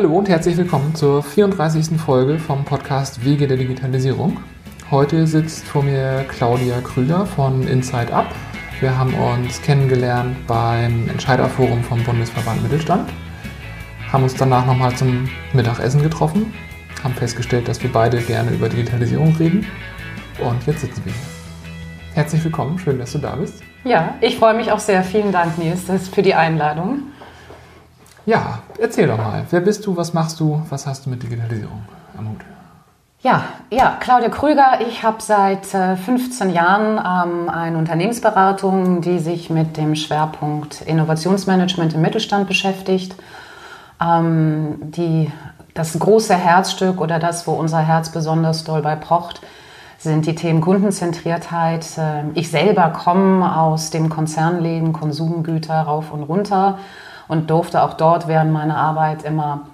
Hallo und herzlich willkommen zur 34. Folge vom Podcast Wege der Digitalisierung. Heute sitzt vor mir Claudia Krüger von Inside Up. Wir haben uns kennengelernt beim Entscheiderforum vom Bundesverband Mittelstand, haben uns danach nochmal zum Mittagessen getroffen, haben festgestellt, dass wir beide gerne über Digitalisierung reden und jetzt sitzen wir hier. Herzlich willkommen, schön, dass du da bist. Ja, ich freue mich auch sehr. Vielen Dank, Nils, für die Einladung. Ja, erzähl doch mal. Wer bist du? Was machst du? Was hast du mit Digitalisierung am Hut? Ja, ja, Claudia Krüger. Ich habe seit 15 äh, Jahren ähm, eine Unternehmensberatung, die sich mit dem Schwerpunkt Innovationsmanagement im Mittelstand beschäftigt. Ähm, die, das große Herzstück oder das, wo unser Herz besonders doll bei pocht, sind die Themen Kundenzentriertheit. Äh, ich selber komme aus dem Konzernleben, Konsumgüter rauf und runter und durfte auch dort während meiner Arbeit immer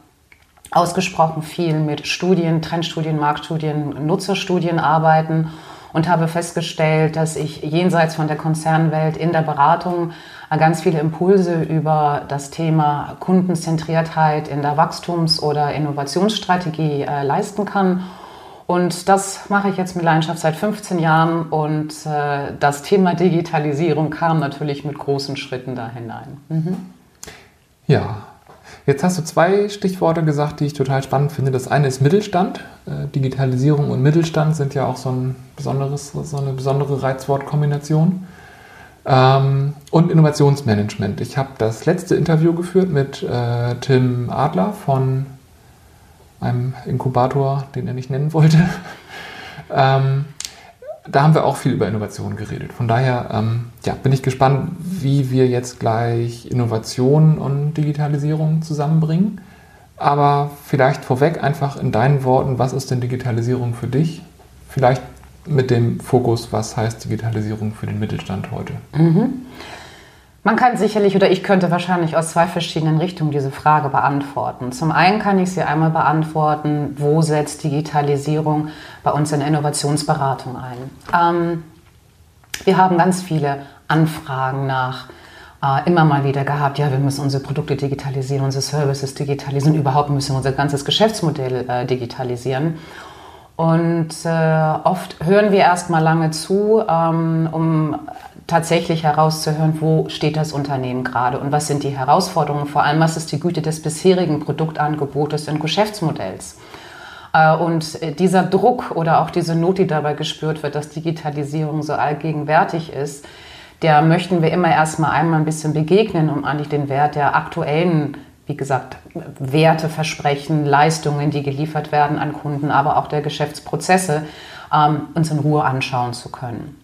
ausgesprochen viel mit Studien, Trendstudien, Marktstudien, Nutzerstudien arbeiten und habe festgestellt, dass ich jenseits von der Konzernwelt in der Beratung ganz viele Impulse über das Thema Kundenzentriertheit in der Wachstums- oder Innovationsstrategie äh, leisten kann. Und das mache ich jetzt mit Leidenschaft seit 15 Jahren und äh, das Thema Digitalisierung kam natürlich mit großen Schritten da hinein. Mhm. Ja, jetzt hast du zwei Stichworte gesagt, die ich total spannend finde. Das eine ist Mittelstand. Äh, Digitalisierung und Mittelstand sind ja auch so, ein besonderes, so eine besondere Reizwortkombination. Ähm, und Innovationsmanagement. Ich habe das letzte Interview geführt mit äh, Tim Adler von einem Inkubator, den er nicht nennen wollte. da haben wir auch viel über Innovation geredet. Von daher ähm, ja, bin ich gespannt, wie wir jetzt gleich Innovation und Digitalisierung zusammenbringen. Aber vielleicht vorweg einfach in deinen Worten, was ist denn Digitalisierung für dich? Vielleicht mit dem Fokus, was heißt Digitalisierung für den Mittelstand heute? Mhm. Man kann sicherlich oder ich könnte wahrscheinlich aus zwei verschiedenen Richtungen diese Frage beantworten. Zum einen kann ich sie einmal beantworten, wo setzt Digitalisierung bei uns in Innovationsberatung ein? Ähm, wir haben ganz viele Anfragen nach äh, immer mal wieder gehabt, ja, wir müssen unsere Produkte digitalisieren, unsere Services digitalisieren, überhaupt müssen wir unser ganzes Geschäftsmodell äh, digitalisieren. Und äh, oft hören wir erst mal lange zu, ähm, um tatsächlich herauszuhören, wo steht das Unternehmen gerade und was sind die Herausforderungen, vor allem was ist die Güte des bisherigen Produktangebotes und Geschäftsmodells. Äh, und äh, dieser Druck oder auch diese Not, die dabei gespürt wird, dass Digitalisierung so allgegenwärtig ist, der möchten wir immer erstmal einmal ein bisschen begegnen, um eigentlich den Wert der aktuellen, wie gesagt, Werte, Versprechen, Leistungen, die geliefert werden an Kunden, aber auch der Geschäftsprozesse, ähm, uns in Ruhe anschauen zu können.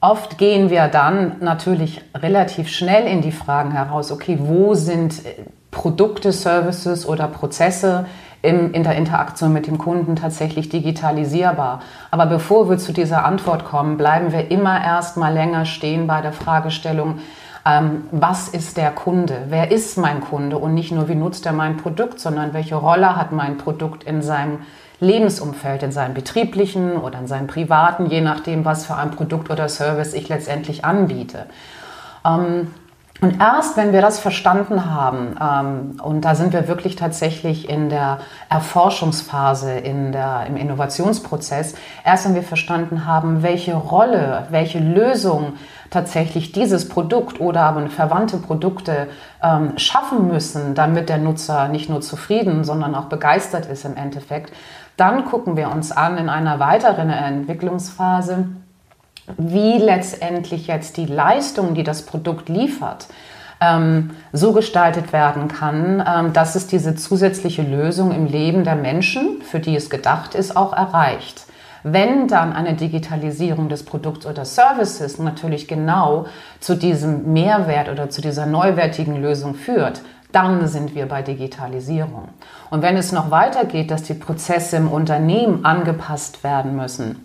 Oft gehen wir dann natürlich relativ schnell in die Fragen heraus, okay, wo sind äh, Produkte, Services oder Prozesse in, in der Interaktion mit dem Kunden tatsächlich digitalisierbar? Aber bevor wir zu dieser Antwort kommen, bleiben wir immer erst mal länger stehen bei der Fragestellung, ähm, was ist der Kunde? Wer ist mein Kunde? Und nicht nur, wie nutzt er mein Produkt, sondern welche Rolle hat mein Produkt in seinem Lebensumfeld, in seinem betrieblichen oder in seinem privaten, je nachdem, was für ein Produkt oder Service ich letztendlich anbiete. Ähm, und erst wenn wir das verstanden haben, ähm, und da sind wir wirklich tatsächlich in der Erforschungsphase, in der, im Innovationsprozess, erst wenn wir verstanden haben, welche Rolle, welche Lösung tatsächlich dieses Produkt oder aber verwandte Produkte ähm, schaffen müssen, damit der Nutzer nicht nur zufrieden, sondern auch begeistert ist im Endeffekt, dann gucken wir uns an in einer weiteren Entwicklungsphase, wie letztendlich jetzt die Leistung, die das Produkt liefert, ähm, so gestaltet werden kann, ähm, dass es diese zusätzliche Lösung im Leben der Menschen, für die es gedacht ist, auch erreicht. Wenn dann eine Digitalisierung des Produkts oder Services natürlich genau zu diesem Mehrwert oder zu dieser neuwertigen Lösung führt, dann sind wir bei Digitalisierung. Und wenn es noch weitergeht, dass die Prozesse im Unternehmen angepasst werden müssen,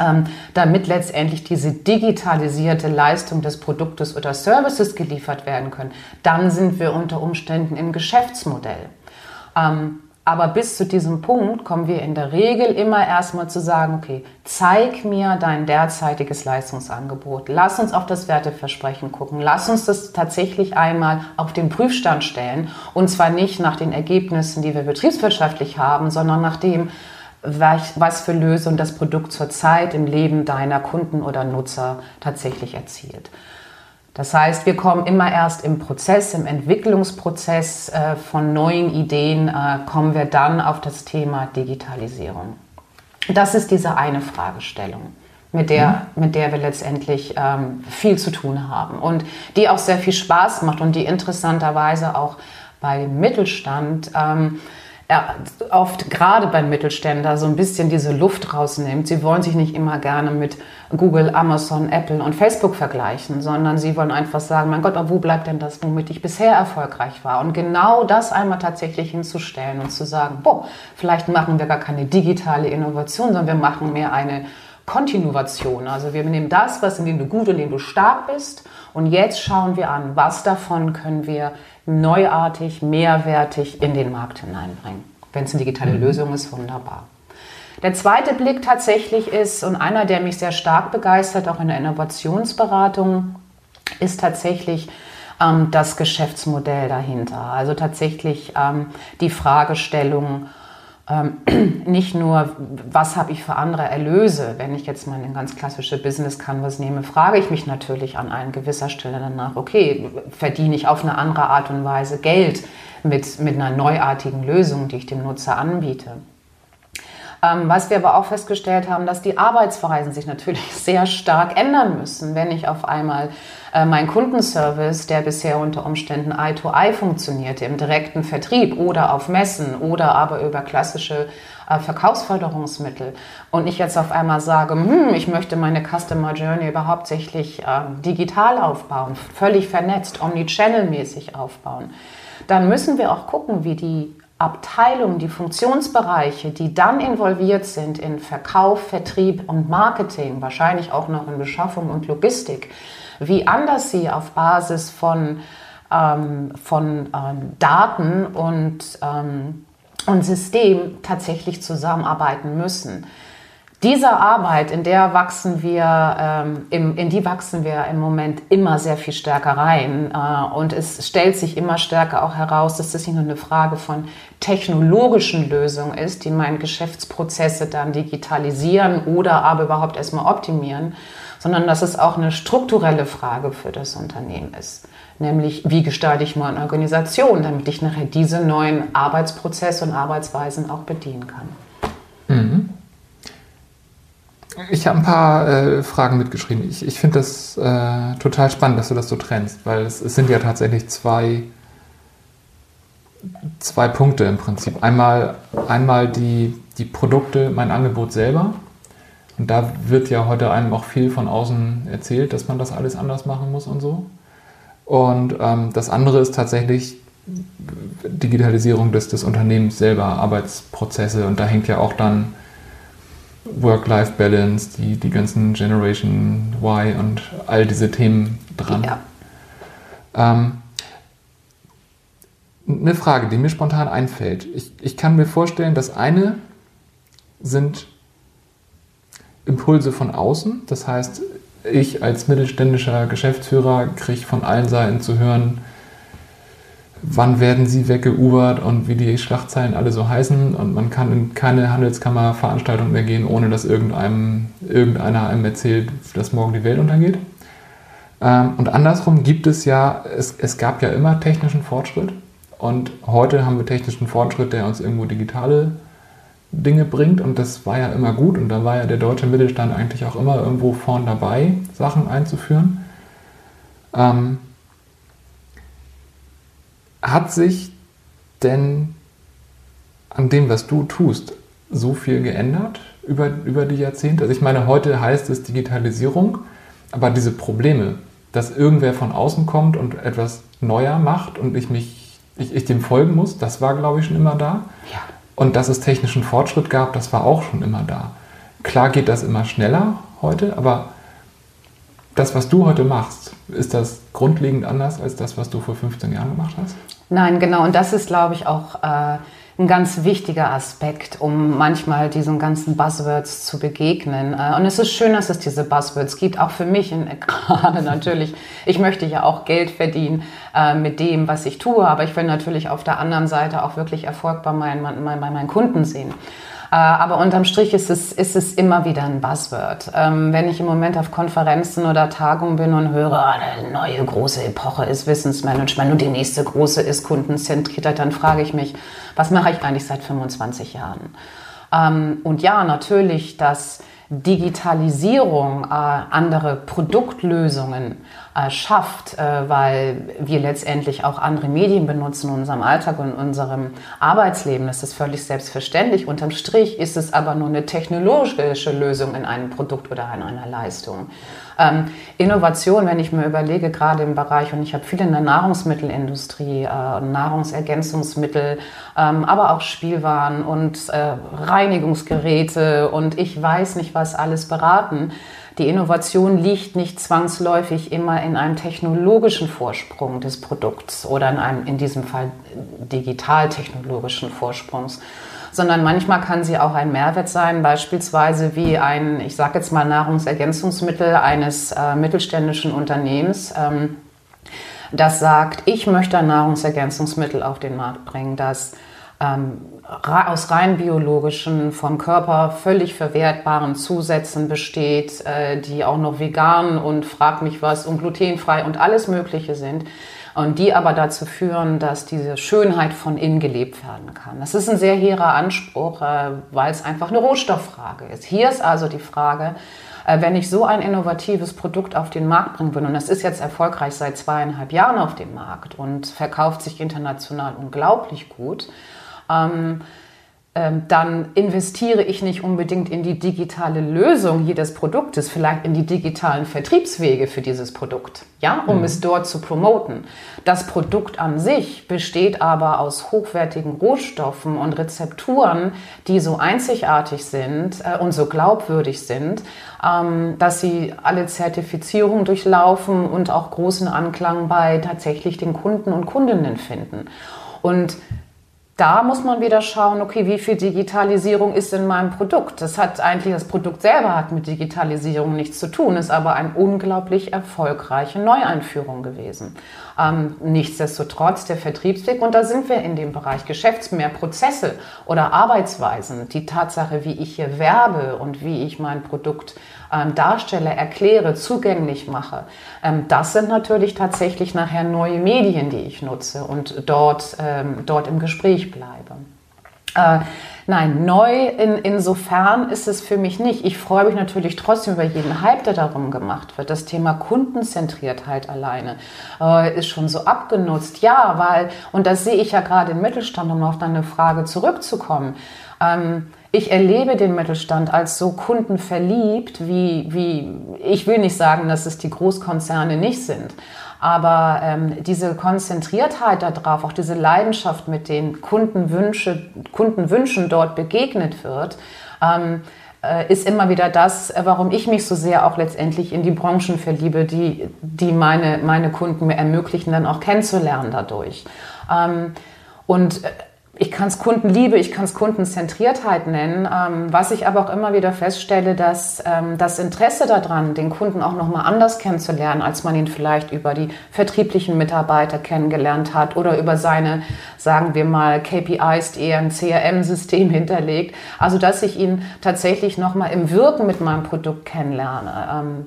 ähm, damit letztendlich diese digitalisierte Leistung des Produktes oder Services geliefert werden können, dann sind wir unter Umständen im Geschäftsmodell. Aber bis zu diesem Punkt kommen wir in der Regel immer erstmal zu sagen, okay, zeig mir dein derzeitiges Leistungsangebot. Lass uns auf das Werteversprechen gucken. Lass uns das tatsächlich einmal auf den Prüfstand stellen. Und zwar nicht nach den Ergebnissen, die wir betriebswirtschaftlich haben, sondern nach dem, was für Lösung das Produkt zurzeit im Leben deiner Kunden oder Nutzer tatsächlich erzielt. Das heißt, wir kommen immer erst im Prozess, im Entwicklungsprozess äh, von neuen Ideen, äh, kommen wir dann auf das Thema Digitalisierung. Das ist diese eine Fragestellung, mit der, mhm. mit der wir letztendlich ähm, viel zu tun haben und die auch sehr viel Spaß macht und die interessanterweise auch bei Mittelstand ähm, oft gerade beim Mittelständler so ein bisschen diese Luft rausnimmt. Sie wollen sich nicht immer gerne mit Google, Amazon, Apple und Facebook vergleichen, sondern sie wollen einfach sagen, mein Gott, aber wo bleibt denn das, womit ich bisher erfolgreich war? Und genau das einmal tatsächlich hinzustellen und zu sagen, boah, vielleicht machen wir gar keine digitale Innovation, sondern wir machen mehr eine Kontinuation. Also wir nehmen das, was in dem du gut und in dem du stark bist und jetzt schauen wir an, was davon können wir neuartig, mehrwertig in den Markt hineinbringen. Wenn es eine digitale mhm. Lösung ist, wunderbar. Der zweite Blick tatsächlich ist, und einer, der mich sehr stark begeistert, auch in der Innovationsberatung, ist tatsächlich ähm, das Geschäftsmodell dahinter. Also tatsächlich ähm, die Fragestellung, ähm, nicht nur, was habe ich für andere Erlöse, wenn ich jetzt mal eine ganz klassische Business Canvas nehme, frage ich mich natürlich an einer gewisser Stelle danach, okay, verdiene ich auf eine andere Art und Weise Geld mit, mit einer neuartigen Lösung, die ich dem Nutzer anbiete. Ähm, was wir aber auch festgestellt haben, dass die Arbeitsweisen sich natürlich sehr stark ändern müssen, wenn ich auf einmal äh, mein Kundenservice, der bisher unter Umständen Eye-to-Eye -Eye funktionierte, im direkten Vertrieb oder auf Messen oder aber über klassische äh, Verkaufsförderungsmittel und ich jetzt auf einmal sage, hm, ich möchte meine Customer Journey überhaupt hauptsächlich äh, digital aufbauen, völlig vernetzt, omnichannel-mäßig aufbauen, dann müssen wir auch gucken, wie die Abteilungen, die Funktionsbereiche, die dann involviert sind in Verkauf, Vertrieb und Marketing, wahrscheinlich auch noch in Beschaffung und Logistik, wie anders sie auf Basis von, ähm, von ähm, Daten und, ähm, und System tatsächlich zusammenarbeiten müssen. Diese Arbeit, in der wachsen wir, ähm, im, in die wachsen wir im Moment immer sehr viel stärker rein. Äh, und es stellt sich immer stärker auch heraus, dass das nicht nur eine Frage von technologischen Lösungen ist, die meine Geschäftsprozesse dann digitalisieren oder aber überhaupt erstmal optimieren, sondern dass es auch eine strukturelle Frage für das Unternehmen ist. Nämlich, wie gestalte ich meine Organisation, damit ich nachher diese neuen Arbeitsprozesse und Arbeitsweisen auch bedienen kann. Mhm. Ich habe ein paar äh, Fragen mitgeschrieben. Ich, ich finde das äh, total spannend, dass du das so trennst, weil es, es, sind ja tatsächlich zwei, zwei Punkte im Prinzip. Einmal, einmal die, die Produkte, mein Angebot selber und da wird ja heute einem auch viel von außen erzählt, dass man das alles anders machen muss und so. Und ähm, das andere ist tatsächlich Digitalisierung des, des Unternehmens selber, Arbeitsprozesse. Und da hängt ja auch dann Work-Life-Balance, die, die ganzen Generation Y und all diese Themen dran. Ja. Ähm, eine Frage, die mir spontan einfällt. Ich, ich kann mir vorstellen, das eine sind Impulse von außen. Das heißt, ich als mittelständischer Geschäftsführer kriege von allen Seiten zu hören, wann werden sie weggeubert und wie die Schlachtzeilen alle so heißen. Und man kann in keine Handelskammerveranstaltung mehr gehen, ohne dass irgendeinem, irgendeiner einem erzählt, dass morgen die Welt untergeht. Ähm, und andersrum gibt es ja, es, es gab ja immer technischen Fortschritt. Und heute haben wir technischen Fortschritt, der uns irgendwo digitale Dinge bringt und das war ja immer gut und da war ja der deutsche Mittelstand eigentlich auch immer irgendwo vorn dabei, Sachen einzuführen. Ähm, hat sich denn an dem, was du tust, so viel geändert über, über die Jahrzehnte? Also ich meine, heute heißt es Digitalisierung, aber diese Probleme, dass irgendwer von außen kommt und etwas neuer macht und ich mich, ich, ich dem folgen muss, das war, glaube ich, schon immer da. Ja. Und dass es technischen Fortschritt gab, das war auch schon immer da. Klar geht das immer schneller heute, aber das, was du heute machst, ist das grundlegend anders als das, was du vor 15 Jahren gemacht hast? Nein, genau. Und das ist, glaube ich, auch äh, ein ganz wichtiger Aspekt, um manchmal diesen ganzen Buzzwords zu begegnen. Äh, und es ist schön, dass es diese Buzzwords gibt, auch für mich gerade natürlich. Ich möchte ja auch Geld verdienen äh, mit dem, was ich tue, aber ich will natürlich auf der anderen Seite auch wirklich Erfolg bei meinen, bei meinen Kunden sehen. Äh, aber unterm Strich ist es, ist es immer wieder ein Buzzword. Ähm, wenn ich im Moment auf Konferenzen oder Tagungen bin und höre, oh, eine neue große Epoche ist Wissensmanagement und die nächste große ist Kundenzentriertheit, dann frage ich mich, was mache ich eigentlich seit 25 Jahren? Ähm, und ja, natürlich, dass Digitalisierung äh, andere Produktlösungen äh, schafft, äh, weil wir letztendlich auch andere Medien benutzen in unserem Alltag und in unserem Arbeitsleben. Das ist völlig selbstverständlich. Unterm Strich ist es aber nur eine technologische Lösung in einem Produkt oder in einer Leistung. Ähm, Innovation, wenn ich mir überlege, gerade im Bereich, und ich habe viel in der Nahrungsmittelindustrie, äh, Nahrungsergänzungsmittel, ähm, aber auch Spielwaren und Reinigungsgeräte und ich weiß nicht, was alles beraten. Die Innovation liegt nicht zwangsläufig immer in einem technologischen Vorsprung des Produkts oder in einem, in diesem Fall digital-technologischen Vorsprungs, sondern manchmal kann sie auch ein Mehrwert sein, beispielsweise wie ein, ich sage jetzt mal, Nahrungsergänzungsmittel eines äh, mittelständischen Unternehmens. Ähm, das sagt, ich möchte ein Nahrungsergänzungsmittel auf den Markt bringen, das ähm, aus rein biologischen, vom Körper völlig verwertbaren Zusätzen besteht, äh, die auch noch vegan und frag mich was und glutenfrei und alles Mögliche sind. Und die aber dazu führen, dass diese Schönheit von innen gelebt werden kann. Das ist ein sehr hehrer Anspruch, äh, weil es einfach eine Rohstofffrage ist. Hier ist also die Frage, äh, wenn ich so ein innovatives Produkt auf den Markt bringen will, und das ist jetzt erfolgreich seit zweieinhalb Jahren auf dem Markt und verkauft sich international unglaublich gut, ähm, ähm, dann investiere ich nicht unbedingt in die digitale Lösung jedes Produktes, vielleicht in die digitalen Vertriebswege für dieses Produkt, ja, um mhm. es dort zu promoten. Das Produkt an sich besteht aber aus hochwertigen Rohstoffen und Rezepturen, die so einzigartig sind äh, und so glaubwürdig sind, ähm, dass sie alle Zertifizierungen durchlaufen und auch großen Anklang bei tatsächlich den Kunden und Kundinnen finden. Und da muss man wieder schauen, okay, wie viel Digitalisierung ist in meinem Produkt? Das hat eigentlich, das Produkt selber hat mit Digitalisierung nichts zu tun, ist aber eine unglaublich erfolgreiche Neueinführung gewesen. Ähm, nichtsdestotrotz der Vertriebsweg, und da sind wir in dem Bereich Geschäfts, Prozesse oder Arbeitsweisen, die Tatsache, wie ich hier werbe und wie ich mein Produkt ähm, darstelle, erkläre, zugänglich mache. Ähm, das sind natürlich tatsächlich nachher neue Medien, die ich nutze und dort, ähm, dort im Gespräch bleibe. Äh, nein, neu in, insofern ist es für mich nicht. Ich freue mich natürlich trotzdem über jeden Hype, der darum gemacht wird. Das Thema Kundenzentriertheit alleine äh, ist schon so abgenutzt. Ja, weil, und das sehe ich ja gerade im Mittelstand, um auf deine Frage zurückzukommen. Ähm, ich erlebe den Mittelstand als so kundenverliebt, wie, wie ich will nicht sagen, dass es die Großkonzerne nicht sind. Aber ähm, diese Konzentriertheit darauf, auch diese Leidenschaft, mit den Kundenwünsche, Kundenwünschen dort begegnet wird, ähm, äh, ist immer wieder das, warum ich mich so sehr auch letztendlich in die Branchen verliebe, die, die meine, meine Kunden mir ermöglichen, dann auch kennenzulernen dadurch. Ähm, und äh, ich kann es Kundenliebe, ich kann es Kundenzentriertheit nennen. Ähm, was ich aber auch immer wieder feststelle, dass ähm, das Interesse daran, den Kunden auch nochmal anders kennenzulernen, als man ihn vielleicht über die vertrieblichen Mitarbeiter kennengelernt hat oder über seine, sagen wir mal, KPIs, die er im CRM-System hinterlegt. Also, dass ich ihn tatsächlich nochmal im Wirken mit meinem Produkt kennenlerne. Ähm,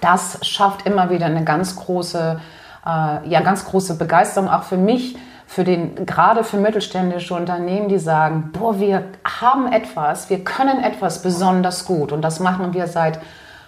das schafft immer wieder eine ganz große, äh, ja, ganz große Begeisterung auch für mich für den, gerade für mittelständische Unternehmen, die sagen, boah, wir haben etwas, wir können etwas besonders gut und das machen wir seit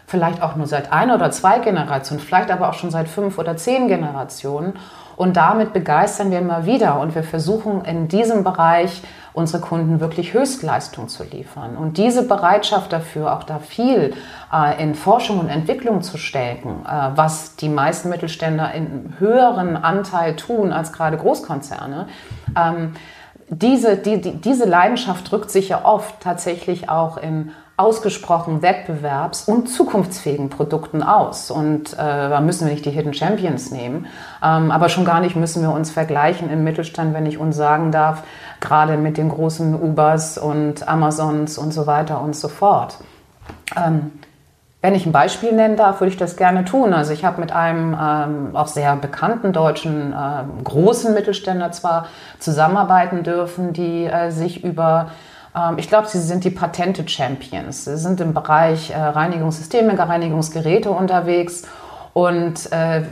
vielleicht auch nur seit ein oder zwei Generationen, vielleicht aber auch schon seit fünf oder zehn Generationen. Und damit begeistern wir immer wieder und wir versuchen in diesem Bereich unsere Kunden wirklich Höchstleistung zu liefern. Und diese Bereitschaft dafür, auch da viel äh, in Forschung und Entwicklung zu stecken, äh, was die meisten Mittelständler in höheren Anteil tun als gerade Großkonzerne, ähm, diese, die, die, diese Leidenschaft drückt sich ja oft tatsächlich auch in ausgesprochen wettbewerbs- und zukunftsfähigen Produkten aus. Und äh, da müssen wir nicht die Hidden Champions nehmen, ähm, aber schon gar nicht müssen wir uns vergleichen im Mittelstand, wenn ich uns sagen darf, gerade mit den großen Ubers und Amazons und so weiter und so fort. Ähm, wenn ich ein Beispiel nennen darf, würde ich das gerne tun. Also ich habe mit einem ähm, auch sehr bekannten deutschen äh, großen Mittelständler zwar zusammenarbeiten dürfen, die äh, sich über ähm, ich glaube, sie sind die Patente-Champions. Sie sind im Bereich äh, Reinigungssysteme, Reinigungsgeräte unterwegs. Und äh,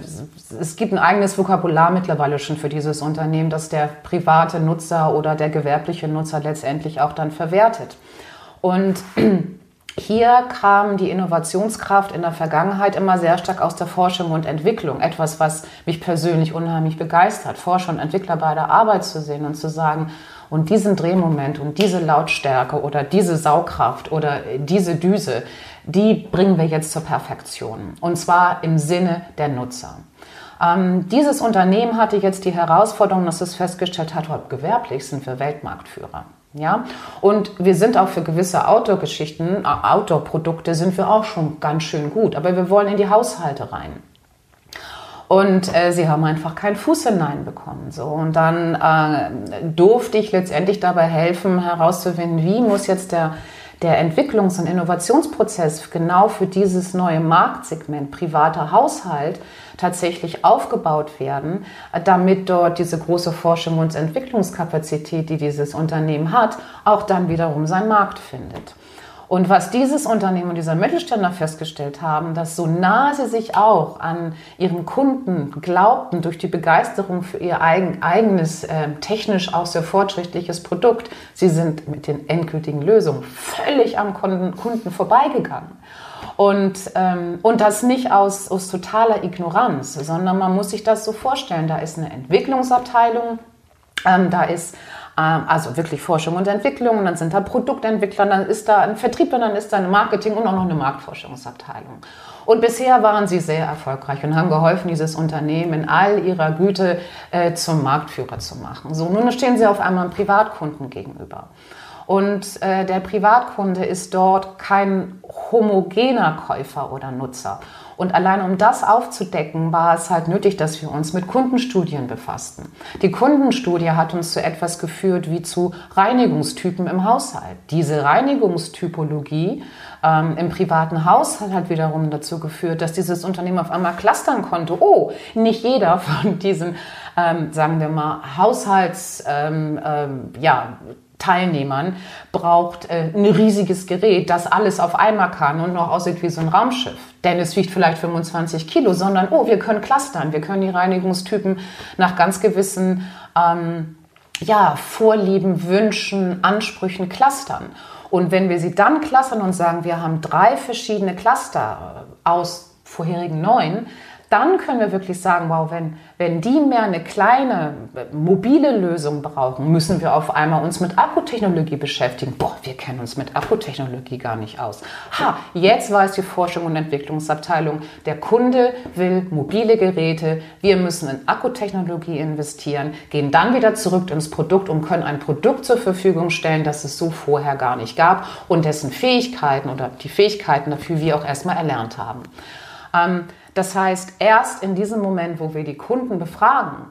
es gibt ein eigenes Vokabular mittlerweile schon für dieses Unternehmen, das der private Nutzer oder der gewerbliche Nutzer letztendlich auch dann verwertet. Und hier kam die Innovationskraft in der Vergangenheit immer sehr stark aus der Forschung und Entwicklung. Etwas, was mich persönlich unheimlich begeistert, Forscher und Entwickler bei der Arbeit zu sehen und zu sagen, und diesen Drehmoment und diese Lautstärke oder diese Saugkraft oder diese Düse, die bringen wir jetzt zur Perfektion. Und zwar im Sinne der Nutzer. Ähm, dieses Unternehmen hatte jetzt die Herausforderung, dass es festgestellt hat, gewerblich sind wir Weltmarktführer. Ja, und wir sind auch für gewisse Outdoor-Geschichten, äh, Outdoor-Produkte sind wir auch schon ganz schön gut, aber wir wollen in die Haushalte rein. Und äh, sie haben einfach keinen Fuß hineinbekommen. So. Und dann äh, durfte ich letztendlich dabei helfen, herauszufinden, wie muss jetzt der, der Entwicklungs- und Innovationsprozess genau für dieses neue Marktsegment privater Haushalt tatsächlich aufgebaut werden, damit dort diese große Forschung und Entwicklungskapazität, die dieses Unternehmen hat, auch dann wiederum seinen Markt findet. Und was dieses Unternehmen und dieser Mittelständler festgestellt haben, dass so nah sie sich auch an ihren Kunden glaubten durch die Begeisterung für ihr eigen, eigenes, äh, technisch auch sehr fortschrittliches Produkt, sie sind mit den endgültigen Lösungen völlig am Kunden, Kunden vorbeigegangen. Und, ähm, und das nicht aus, aus totaler Ignoranz, sondern man muss sich das so vorstellen. Da ist eine Entwicklungsabteilung, ähm, da ist also wirklich Forschung und Entwicklung, und dann sind da Produktentwickler, dann ist da ein Vertrieb und dann ist da ein Marketing und auch noch eine Marktforschungsabteilung. Und bisher waren sie sehr erfolgreich und haben geholfen, dieses Unternehmen in all ihrer Güte äh, zum Marktführer zu machen. So, nun stehen sie auf einmal einem Privatkunden gegenüber. Und äh, der Privatkunde ist dort kein homogener Käufer oder Nutzer. Und allein um das aufzudecken, war es halt nötig, dass wir uns mit Kundenstudien befassten. Die Kundenstudie hat uns zu etwas geführt wie zu Reinigungstypen im Haushalt. Diese Reinigungstypologie ähm, im privaten Haushalt hat wiederum dazu geführt, dass dieses Unternehmen auf einmal clustern konnte. Oh, nicht jeder von diesen, ähm, sagen wir mal, Haushalts, ähm, ähm ja, Teilnehmern braucht äh, ein riesiges Gerät, das alles auf einmal kann und noch aussieht wie so ein Raumschiff. Denn es wiegt vielleicht 25 Kilo, sondern, oh, wir können clustern, wir können die Reinigungstypen nach ganz gewissen ähm, ja, Vorlieben, Wünschen, Ansprüchen clustern. Und wenn wir sie dann clustern und sagen, wir haben drei verschiedene Cluster aus vorherigen neun, dann können wir wirklich sagen, wow, wenn, wenn die mehr eine kleine mobile Lösung brauchen, müssen wir auf einmal uns mit Akkutechnologie beschäftigen. Boah, wir kennen uns mit Akkutechnologie gar nicht aus. Ha, jetzt weiß die Forschung und Entwicklungsabteilung, der Kunde will mobile Geräte, wir müssen in Akkutechnologie investieren, gehen dann wieder zurück ins Produkt und können ein Produkt zur Verfügung stellen, das es so vorher gar nicht gab und dessen Fähigkeiten oder die Fähigkeiten dafür wir auch erstmal erlernt haben. Ähm, das heißt, erst in diesem Moment, wo wir die Kunden befragen,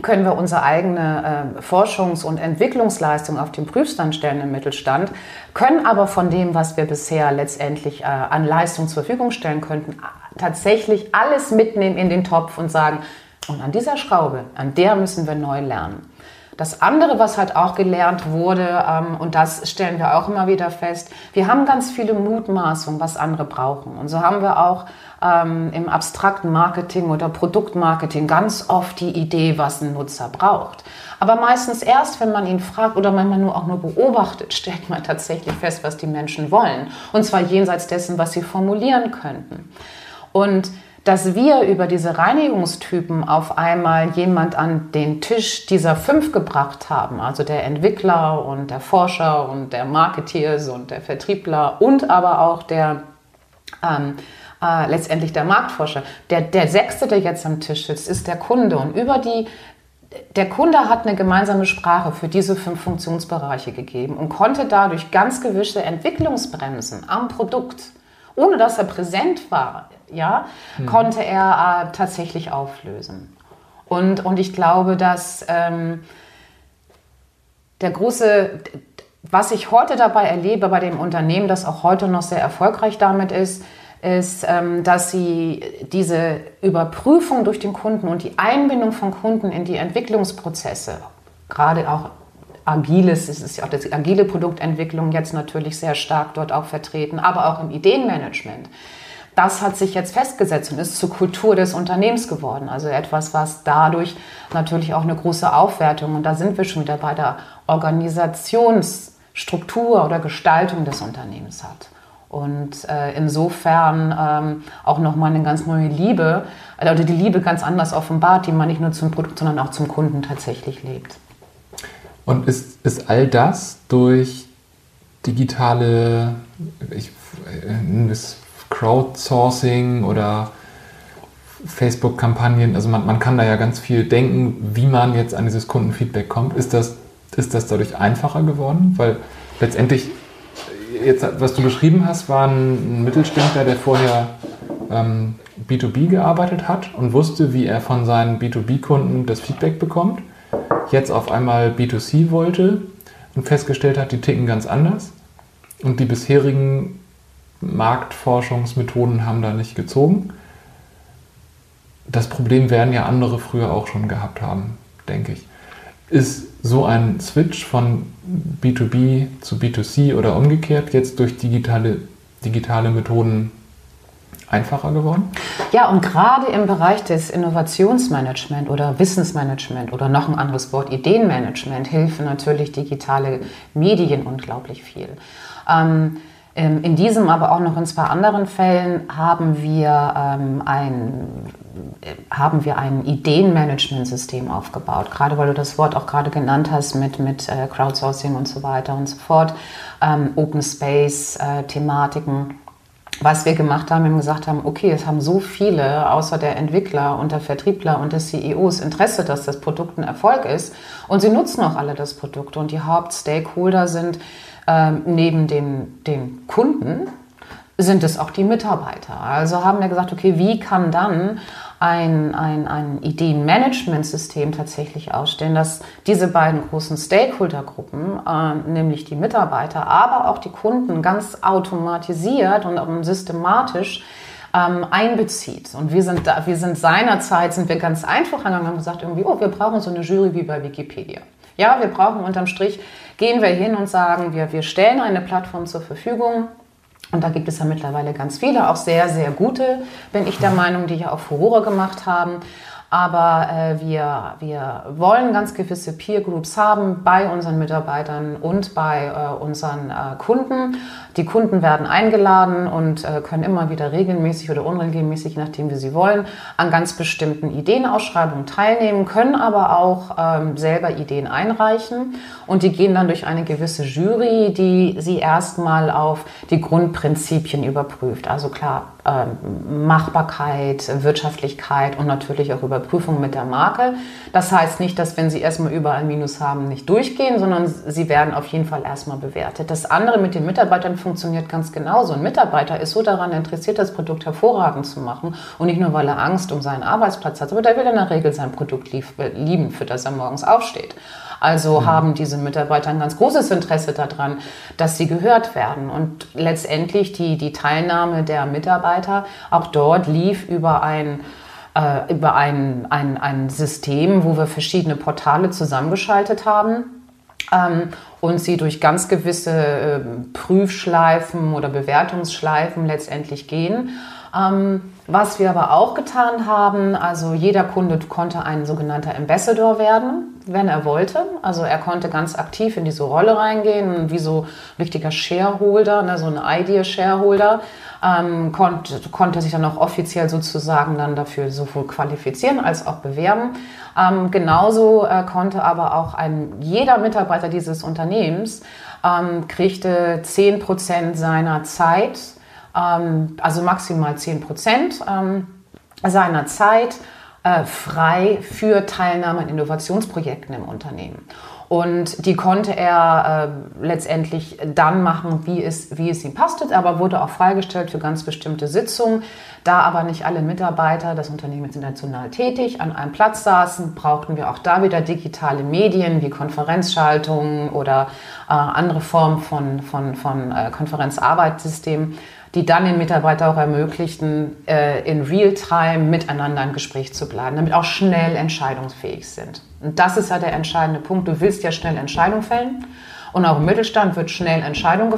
können wir unsere eigene äh, Forschungs- und Entwicklungsleistung auf den Prüfstand stellen im Mittelstand, können aber von dem, was wir bisher letztendlich äh, an Leistung zur Verfügung stellen könnten, tatsächlich alles mitnehmen in den Topf und sagen, und an dieser Schraube, an der müssen wir neu lernen. Das andere, was halt auch gelernt wurde, ähm, und das stellen wir auch immer wieder fest, wir haben ganz viele Mutmaßungen, was andere brauchen. Und so haben wir auch ähm, im abstrakten Marketing oder Produktmarketing ganz oft die Idee, was ein Nutzer braucht. Aber meistens erst, wenn man ihn fragt oder manchmal nur auch nur beobachtet, stellt man tatsächlich fest, was die Menschen wollen. Und zwar jenseits dessen, was sie formulieren könnten. Und dass wir über diese Reinigungstypen auf einmal jemand an den Tisch dieser fünf gebracht haben, also der Entwickler und der Forscher und der Marketeers und der Vertriebler und aber auch der ähm, äh, letztendlich der Marktforscher. Der, der sechste, der jetzt am Tisch sitzt, ist der Kunde und über die der Kunde hat eine gemeinsame Sprache für diese fünf Funktionsbereiche gegeben und konnte dadurch ganz gewisse Entwicklungsbremsen am Produkt, ohne dass er präsent war, ja, mhm. konnte er äh, tatsächlich auflösen. Und, und ich glaube, dass ähm, der große, was ich heute dabei erlebe bei dem Unternehmen, das auch heute noch sehr erfolgreich damit ist, ist, ähm, dass sie diese Überprüfung durch den Kunden und die Einbindung von Kunden in die Entwicklungsprozesse, gerade auch agiles, es ist ja auch die agile Produktentwicklung jetzt natürlich sehr stark dort auch vertreten, aber auch im Ideenmanagement. Das hat sich jetzt festgesetzt und ist zur Kultur des Unternehmens geworden. Also etwas, was dadurch natürlich auch eine große Aufwertung, und da sind wir schon wieder bei der Organisationsstruktur oder Gestaltung des Unternehmens hat. Und äh, insofern ähm, auch nochmal eine ganz neue Liebe, oder die Liebe ganz anders offenbart, die man nicht nur zum Produkt, sondern auch zum Kunden tatsächlich lebt. Und ist, ist all das durch digitale ich, äh, Crowdsourcing oder Facebook-Kampagnen, also man, man kann da ja ganz viel denken, wie man jetzt an dieses Kundenfeedback kommt. Ist das, ist das dadurch einfacher geworden? Weil letztendlich jetzt, was du beschrieben hast, war ein Mittelständler, der vorher ähm, B2B gearbeitet hat und wusste, wie er von seinen B2B-Kunden das Feedback bekommt. Jetzt auf einmal B2C wollte und festgestellt hat, die ticken ganz anders. Und die bisherigen Marktforschungsmethoden haben da nicht gezogen. Das Problem werden ja andere früher auch schon gehabt haben, denke ich. Ist so ein Switch von B2B zu B2C oder umgekehrt jetzt durch digitale, digitale Methoden einfacher geworden? Ja, und gerade im Bereich des Innovationsmanagement oder Wissensmanagement oder noch ein anderes Wort, Ideenmanagement, helfen natürlich digitale Medien unglaublich viel. Ähm, in diesem, aber auch noch in zwei anderen Fällen haben wir ähm, ein haben wir ein Ideenmanagementsystem aufgebaut, gerade weil du das Wort auch gerade genannt hast mit, mit äh, Crowdsourcing und so weiter und so fort, ähm, Open Space-Thematiken. Was wir gemacht haben, wir gesagt haben, okay, es haben so viele, außer der Entwickler und der Vertriebler und des CEOs, Interesse, dass das Produkt ein Erfolg ist. Und sie nutzen auch alle das Produkt. Und die Hauptstakeholder sind ähm, neben dem, den Kunden, sind es auch die Mitarbeiter. Also haben wir gesagt, okay, wie kann dann ein, ein, ein Ideenmanagementsystem tatsächlich ausstellen, dass diese beiden großen Stakeholdergruppen, äh, nämlich die Mitarbeiter, aber auch die Kunden, ganz automatisiert und systematisch ähm, einbezieht. Und wir sind, da, wir sind seinerzeit, sind wir ganz einfach angegangen und haben gesagt, irgendwie, oh, wir brauchen so eine Jury wie bei Wikipedia. Ja, wir brauchen unterm Strich, gehen wir hin und sagen, wir, wir stellen eine Plattform zur Verfügung, und da gibt es ja mittlerweile ganz viele, auch sehr, sehr gute, bin ich der Meinung, die ja auch Furore gemacht haben. Aber äh, wir, wir wollen ganz gewisse Peer Groups haben bei unseren Mitarbeitern und bei äh, unseren äh, Kunden. Die Kunden werden eingeladen und äh, können immer wieder regelmäßig oder unregelmäßig, nachdem wie sie wollen, an ganz bestimmten Ideenausschreibungen teilnehmen, können aber auch ähm, selber Ideen einreichen und die gehen dann durch eine gewisse Jury, die sie erstmal auf die Grundprinzipien überprüft. Also klar, Machbarkeit, Wirtschaftlichkeit und natürlich auch Überprüfung mit der Marke. Das heißt nicht, dass wenn sie erstmal überall Minus haben, nicht durchgehen, sondern sie werden auf jeden Fall erstmal bewertet. Das andere mit den Mitarbeitern funktioniert ganz genauso. Ein Mitarbeiter ist so daran interessiert, das Produkt hervorragend zu machen und nicht nur, weil er Angst um seinen Arbeitsplatz hat, aber der will in der Regel sein Produkt lieben, für das er morgens aufsteht. Also mhm. haben diese Mitarbeiter ein ganz großes Interesse daran, dass sie gehört werden. Und letztendlich die, die Teilnahme der Mitarbeiter auch dort lief über ein äh, über ein, ein, ein System, wo wir verschiedene Portale zusammengeschaltet haben ähm, und sie durch ganz gewisse äh, Prüfschleifen oder Bewertungsschleifen letztendlich gehen. Ähm, was wir aber auch getan haben, also jeder Kunde konnte ein sogenannter Ambassador werden, wenn er wollte. Also er konnte ganz aktiv in diese Rolle reingehen, wie so ein richtiger Shareholder, ne, so ein Idea-Shareholder, ähm, konnte, konnte sich dann auch offiziell sozusagen dann dafür sowohl qualifizieren als auch bewerben. Ähm, genauso äh, konnte aber auch ein, jeder Mitarbeiter dieses Unternehmens ähm, kriegte 10% seiner Zeit, ähm, also maximal 10% ähm, seiner Zeit äh, frei für Teilnahme an Innovationsprojekten im Unternehmen. Und die konnte er äh, letztendlich dann machen, wie es, wie es ihm passte, aber wurde auch freigestellt für ganz bestimmte Sitzungen. Da aber nicht alle Mitarbeiter, das Unternehmen ist international tätig, an einem Platz saßen, brauchten wir auch da wieder digitale Medien wie Konferenzschaltungen oder äh, andere Formen von, von, von äh, Konferenzarbeitssystemen die dann den Mitarbeiter auch ermöglichten, äh, in Realtime miteinander im Gespräch zu bleiben, damit auch schnell entscheidungsfähig sind. Und das ist ja der entscheidende Punkt. Du willst ja schnell Entscheidungen fällen. Und auch im Mittelstand wird schnell Entscheidungen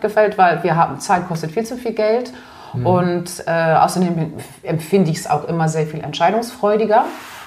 gefällt, weil wir haben, Zeit kostet viel zu viel Geld. Mhm. Und äh, außerdem empfinde ich es auch immer sehr viel entscheidungsfreudiger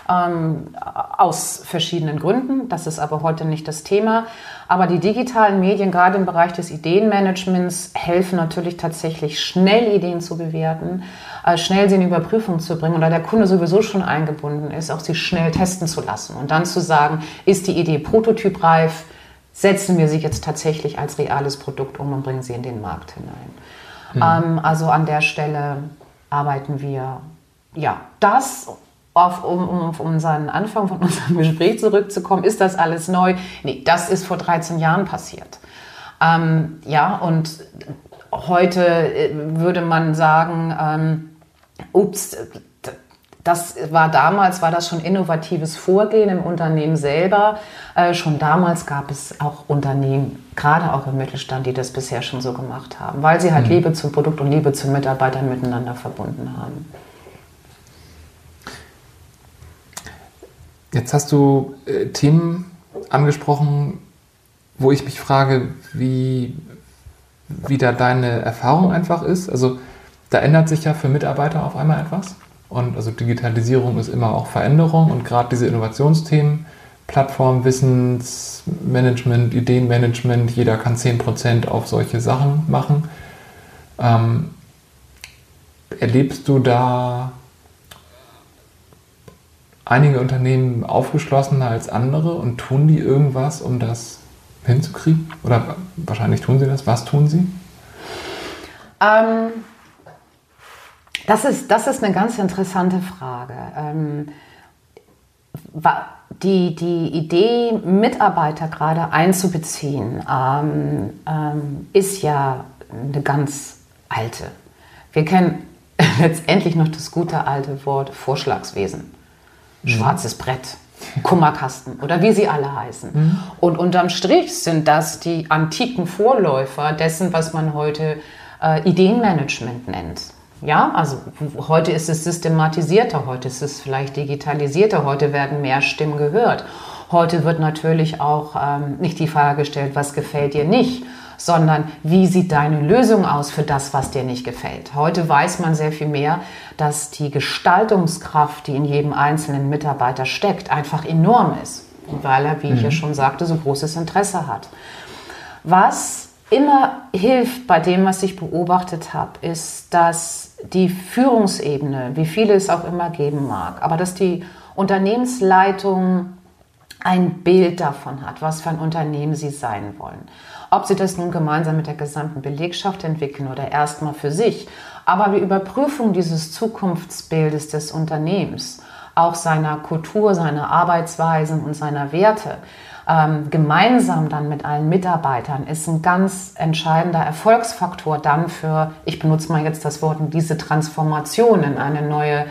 ähm, aus verschiedenen Gründen. Das ist aber heute nicht das Thema. Aber die digitalen Medien, gerade im Bereich des Ideenmanagements, helfen natürlich tatsächlich schnell Ideen zu bewerten, äh, schnell sie in Überprüfung zu bringen oder der Kunde sowieso schon eingebunden ist, auch sie schnell testen zu lassen und dann zu sagen, ist die Idee prototypreif, setzen wir sie jetzt tatsächlich als reales Produkt um und bringen sie in den Markt hinein. Mhm. Also an der Stelle arbeiten wir ja das auf, um, um auf unseren Anfang von unserem Gespräch zurückzukommen, ist das alles neu? Nee, das ist vor 13 Jahren passiert. Ähm, ja, und heute äh, würde man sagen, ähm, ups, das war damals, war das schon innovatives Vorgehen im Unternehmen selber. Äh, schon damals gab es auch Unternehmen, gerade auch im Mittelstand, die das bisher schon so gemacht haben, weil sie halt mhm. Liebe zum Produkt und Liebe zu Mitarbeitern miteinander verbunden haben. Jetzt hast du äh, Themen angesprochen, wo ich mich frage, wie, wie da deine Erfahrung einfach ist. Also da ändert sich ja für Mitarbeiter auf einmal etwas. Und also Digitalisierung ist immer auch Veränderung und gerade diese Innovationsthemen, Plattform, Wissensmanagement, Ideenmanagement, jeder kann 10% auf solche Sachen machen. Ähm, erlebst du da einige Unternehmen aufgeschlossener als andere und tun die irgendwas, um das hinzukriegen? Oder wahrscheinlich tun sie das. Was tun sie? Ähm, das, ist, das ist eine ganz interessante Frage. Ähm, die, die Idee, Mitarbeiter gerade einzubeziehen, ähm, ähm, ist ja eine ganz alte. Wir kennen letztendlich noch das gute alte Wort Vorschlagswesen. Schwarzes Brett, Kummerkasten oder wie sie alle heißen. Mhm. Und unterm Strich sind das die antiken Vorläufer dessen, was man heute äh, Ideenmanagement nennt. Ja, also heute ist es systematisierter, heute ist es vielleicht digitalisierter, heute werden mehr Stimmen gehört. Heute wird natürlich auch ähm, nicht die Frage gestellt, was gefällt dir nicht, sondern wie sieht deine Lösung aus für das, was dir nicht gefällt. Heute weiß man sehr viel mehr, dass die Gestaltungskraft, die in jedem einzelnen Mitarbeiter steckt, einfach enorm ist, weil er, wie mhm. ich ja mhm. schon sagte, so großes Interesse hat. Was immer hilft bei dem, was ich beobachtet habe, ist, dass die Führungsebene, wie viele es auch immer geben mag, aber dass die Unternehmensleitung ein Bild davon hat, was für ein Unternehmen sie sein wollen. Ob sie das nun gemeinsam mit der gesamten Belegschaft entwickeln oder erstmal für sich. Aber die Überprüfung dieses Zukunftsbildes des Unternehmens, auch seiner Kultur, seiner Arbeitsweisen und seiner Werte, ähm, gemeinsam dann mit allen Mitarbeitern ist ein ganz entscheidender Erfolgsfaktor dann für, ich benutze mal jetzt das Wort, diese Transformation in eine neue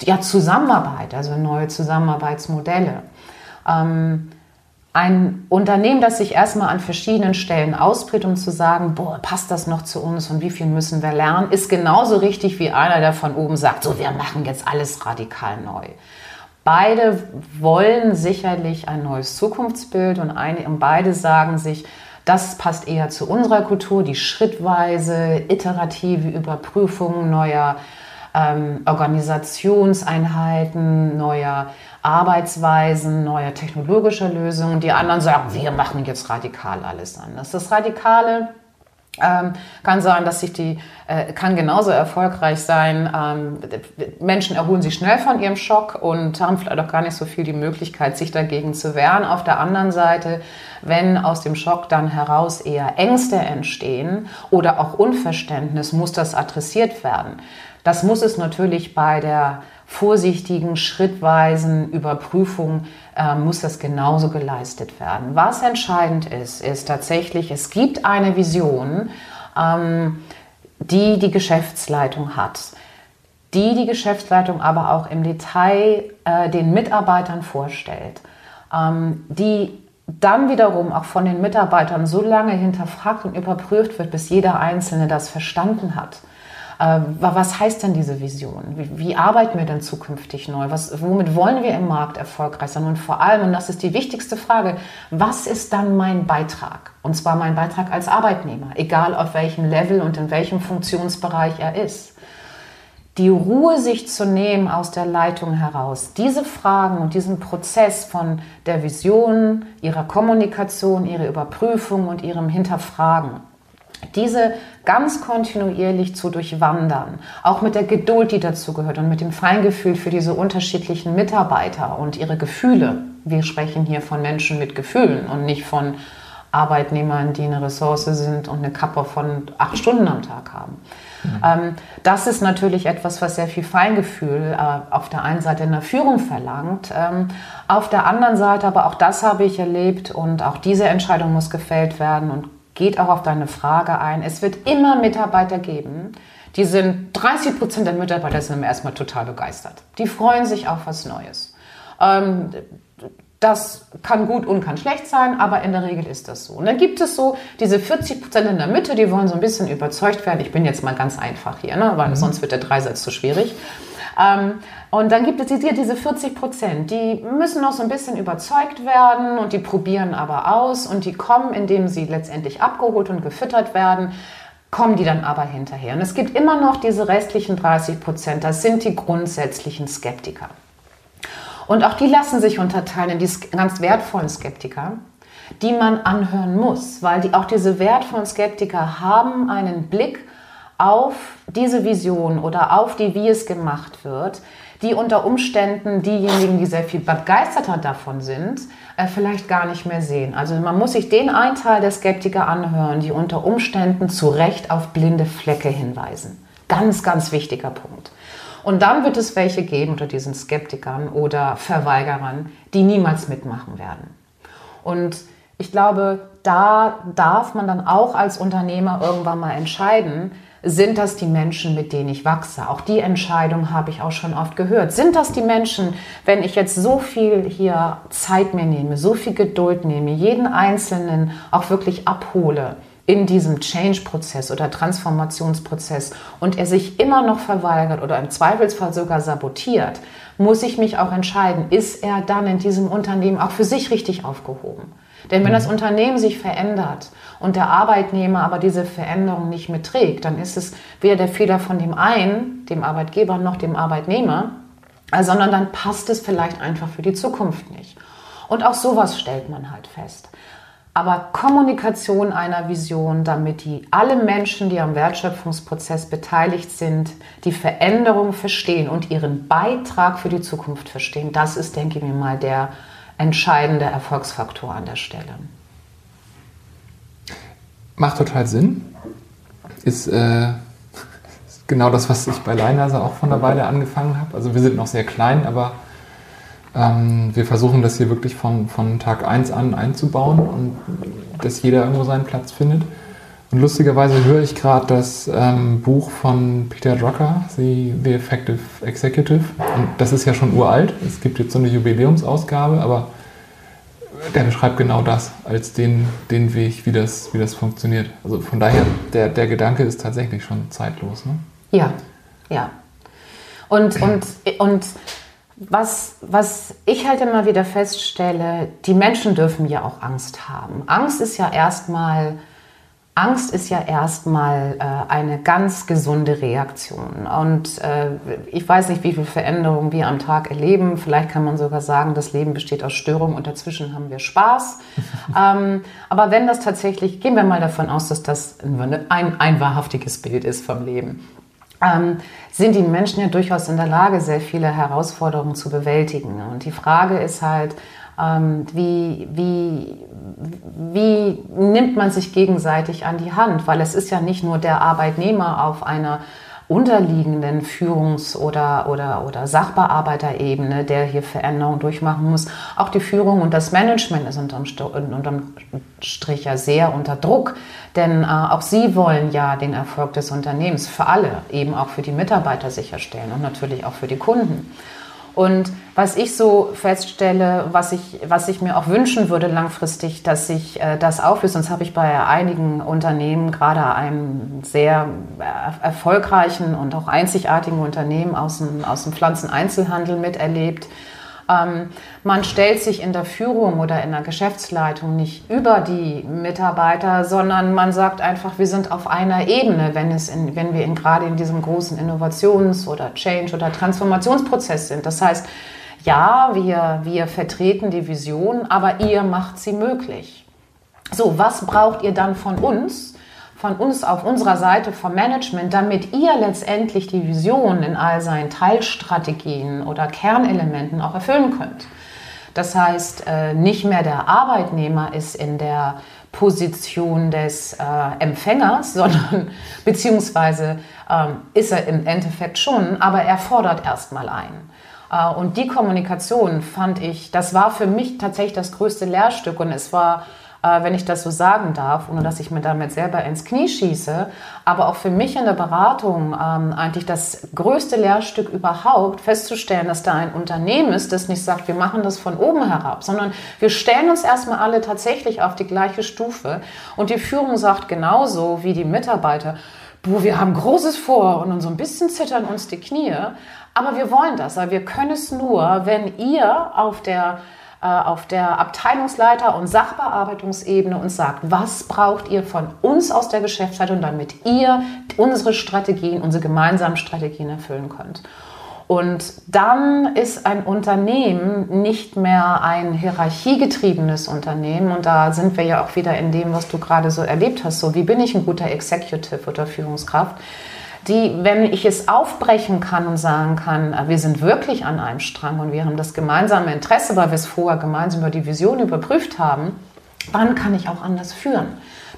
ja, Zusammenarbeit, also neue Zusammenarbeitsmodelle. Ähm, ein Unternehmen, das sich erstmal an verschiedenen Stellen ausbricht, um zu sagen, boah, passt das noch zu uns und wie viel müssen wir lernen, ist genauso richtig wie einer, der von oben sagt, so, wir machen jetzt alles radikal neu. Beide wollen sicherlich ein neues Zukunftsbild und, eine, und beide sagen sich, das passt eher zu unserer Kultur, die schrittweise, iterative Überprüfung neuer ähm, Organisationseinheiten, neuer Arbeitsweisen, neuer technologischer Lösungen. Die anderen sagen, wir machen jetzt radikal alles anders. Das Radikale ähm, kann sein, dass sich die, äh, kann genauso erfolgreich sein. Ähm, Menschen erholen sich schnell von ihrem Schock und haben vielleicht auch gar nicht so viel die Möglichkeit, sich dagegen zu wehren. Auf der anderen Seite, wenn aus dem Schock dann heraus eher Ängste entstehen oder auch Unverständnis, muss das adressiert werden. Das muss es natürlich bei der vorsichtigen, schrittweisen Überprüfung äh, muss das genauso geleistet werden. Was entscheidend ist, ist tatsächlich, es gibt eine Vision, ähm, die die Geschäftsleitung hat, die die Geschäftsleitung aber auch im Detail äh, den Mitarbeitern vorstellt, ähm, die dann wiederum auch von den Mitarbeitern so lange hinterfragt und überprüft wird, bis jeder Einzelne das verstanden hat. Äh, was heißt denn diese Vision? Wie, wie, arbeiten wir denn zukünftig neu? Was, womit wollen wir im Markt erfolgreich sein? Und vor allem, und das ist die wichtigste Frage, was ist dann mein Beitrag? Und zwar mein Beitrag als Arbeitnehmer, egal auf welchem Level und in welchem Funktionsbereich er ist die Ruhe sich zu nehmen aus der Leitung heraus, diese Fragen und diesen Prozess von der Vision, ihrer Kommunikation, ihrer Überprüfung und ihrem Hinterfragen, diese ganz kontinuierlich zu durchwandern, auch mit der Geduld, die dazu gehört und mit dem Feingefühl für diese unterschiedlichen Mitarbeiter und ihre Gefühle. Wir sprechen hier von Menschen mit Gefühlen und nicht von Arbeitnehmern, die eine Ressource sind und eine Kappe von acht Stunden am Tag haben. Mhm. das ist natürlich etwas, was sehr viel Feingefühl äh, auf der einen Seite in der Führung verlangt. Ähm, auf der anderen Seite, aber auch das habe ich erlebt und auch diese Entscheidung muss gefällt werden und geht auch auf deine Frage ein. Es wird immer Mitarbeiter geben, die sind 30 Prozent der Mitarbeiter sind erstmal total begeistert. Die freuen sich auf was Neues. Ähm, das kann gut und kann schlecht sein, aber in der Regel ist das so. Und dann gibt es so diese 40 Prozent in der Mitte, die wollen so ein bisschen überzeugt werden. Ich bin jetzt mal ganz einfach hier, ne? weil mhm. sonst wird der Dreisatz zu schwierig. Ähm, und dann gibt es hier diese 40 Prozent, die müssen noch so ein bisschen überzeugt werden und die probieren aber aus und die kommen, indem sie letztendlich abgeholt und gefüttert werden, kommen die dann aber hinterher. Und es gibt immer noch diese restlichen 30 Prozent, das sind die grundsätzlichen Skeptiker. Und auch die lassen sich unterteilen in die ganz wertvollen Skeptiker, die man anhören muss, weil die, auch diese wertvollen Skeptiker haben einen Blick auf diese Vision oder auf die, wie es gemacht wird, die unter Umständen diejenigen, die sehr viel begeisterter davon sind, äh, vielleicht gar nicht mehr sehen. Also man muss sich den einen Teil der Skeptiker anhören, die unter Umständen zu Recht auf blinde Flecke hinweisen. Ganz, ganz wichtiger Punkt. Und dann wird es welche geben unter diesen Skeptikern oder Verweigerern, die niemals mitmachen werden. Und ich glaube, da darf man dann auch als Unternehmer irgendwann mal entscheiden, sind das die Menschen, mit denen ich wachse? Auch die Entscheidung habe ich auch schon oft gehört. Sind das die Menschen, wenn ich jetzt so viel hier Zeit mir nehme, so viel Geduld nehme, jeden Einzelnen auch wirklich abhole, in diesem Change-Prozess oder Transformationsprozess und er sich immer noch verweigert oder im Zweifelsfall sogar sabotiert, muss ich mich auch entscheiden, ist er dann in diesem Unternehmen auch für sich richtig aufgehoben? Denn wenn das. Unternehmen sich verändert und der Arbeitnehmer aber diese Veränderung nicht mitträgt, dann ist es weder der Fehler von dem einen, dem Arbeitgeber, noch dem Arbeitnehmer, sondern dann passt es vielleicht einfach für die Zukunft nicht. Und auch sowas stellt man halt fest aber Kommunikation einer Vision, damit die alle Menschen, die am Wertschöpfungsprozess beteiligt sind, die Veränderung verstehen und ihren Beitrag für die Zukunft verstehen, das ist, denke ich mir mal, der entscheidende Erfolgsfaktor an der Stelle. Macht total Sinn. Ist, äh, genau das, was ich bei Leinhase auch von der Weile angefangen habe. Also wir sind noch sehr klein, aber ähm, wir versuchen das hier wirklich von, von Tag 1 an einzubauen und dass jeder irgendwo seinen Platz findet. Und lustigerweise höre ich gerade das ähm, Buch von Peter Drucker, The, The Effective Executive. Und das ist ja schon uralt. Es gibt jetzt so eine Jubiläumsausgabe, aber der beschreibt genau das als den, den Weg, wie das, wie das funktioniert. Also von daher, der, der Gedanke ist tatsächlich schon zeitlos. Ne? Ja, ja. Und, und, und was, was ich halt immer wieder feststelle, die Menschen dürfen ja auch Angst haben. Angst ist ja erstmal, Angst ist ja erstmal äh, eine ganz gesunde Reaktion. Und äh, ich weiß nicht, wie viele Veränderungen wir am Tag erleben. Vielleicht kann man sogar sagen, das Leben besteht aus Störungen und dazwischen haben wir Spaß. ähm, aber wenn das tatsächlich, gehen wir mal davon aus, dass das ein, ein wahrhaftiges Bild ist vom Leben ähm, sind die Menschen ja durchaus in der Lage, sehr viele Herausforderungen zu bewältigen. Und die Frage ist halt, wie, wie, wie nimmt man sich gegenseitig an die Hand? Weil es ist ja nicht nur der Arbeitnehmer auf einer unterliegenden Führungs- oder, oder, oder Sachbearbeiterebene, der hier Veränderungen durchmachen muss. Auch die Führung und das Management ist unterm, unterm Strich ja sehr unter Druck, denn äh, auch sie wollen ja den Erfolg des Unternehmens für alle, eben auch für die Mitarbeiter sicherstellen und natürlich auch für die Kunden. Und was ich so feststelle, was ich, was ich mir auch wünschen würde langfristig, dass sich äh, das auflöst, sonst habe ich bei einigen Unternehmen, gerade einem sehr erfolgreichen und auch einzigartigen Unternehmen aus dem, aus dem Pflanzeneinzelhandel miterlebt, ähm, man stellt sich in der Führung oder in der Geschäftsleitung nicht über die Mitarbeiter, sondern man sagt einfach, wir sind auf einer Ebene, wenn, es in, wenn wir in, gerade in diesem großen Innovations- oder Change- oder Transformationsprozess sind. Das heißt, ja, wir, wir vertreten die Vision, aber ihr macht sie möglich. So, was braucht ihr dann von uns? Von uns auf unserer Seite vom Management, damit ihr letztendlich die Vision in all seinen Teilstrategien oder Kernelementen auch erfüllen könnt. Das heißt, äh, nicht mehr der Arbeitnehmer ist in der Position des äh, Empfängers, sondern beziehungsweise ähm, ist er im Endeffekt schon, aber er fordert erstmal ein. Äh, und die Kommunikation fand ich, das war für mich tatsächlich das größte Lehrstück und es war äh, wenn ich das so sagen darf, ohne dass ich mir damit selber ins Knie schieße. Aber auch für mich in der Beratung ähm, eigentlich das größte Lehrstück überhaupt, festzustellen, dass da ein Unternehmen ist, das nicht sagt, wir machen das von oben herab, sondern wir stellen uns erstmal alle tatsächlich auf die gleiche Stufe. Und die Führung sagt genauso wie die Mitarbeiter, Boah, wir haben Großes vor und so ein bisschen zittern uns die Knie. Aber wir wollen das, aber wir können es nur, wenn ihr auf der auf der Abteilungsleiter- und Sachbearbeitungsebene und sagt, was braucht ihr von uns aus der Geschäftsleitung, damit ihr unsere Strategien, unsere gemeinsamen Strategien erfüllen könnt. Und dann ist ein Unternehmen nicht mehr ein hierarchiegetriebenes Unternehmen. Und da sind wir ja auch wieder in dem, was du gerade so erlebt hast. So, wie bin ich ein guter Executive oder Führungskraft? Die, wenn ich es aufbrechen kann und sagen kann, äh, wir sind wirklich an einem Strang und wir haben das gemeinsame Interesse, weil wir es vorher gemeinsam über die Vision überprüft haben, dann kann ich auch anders führen.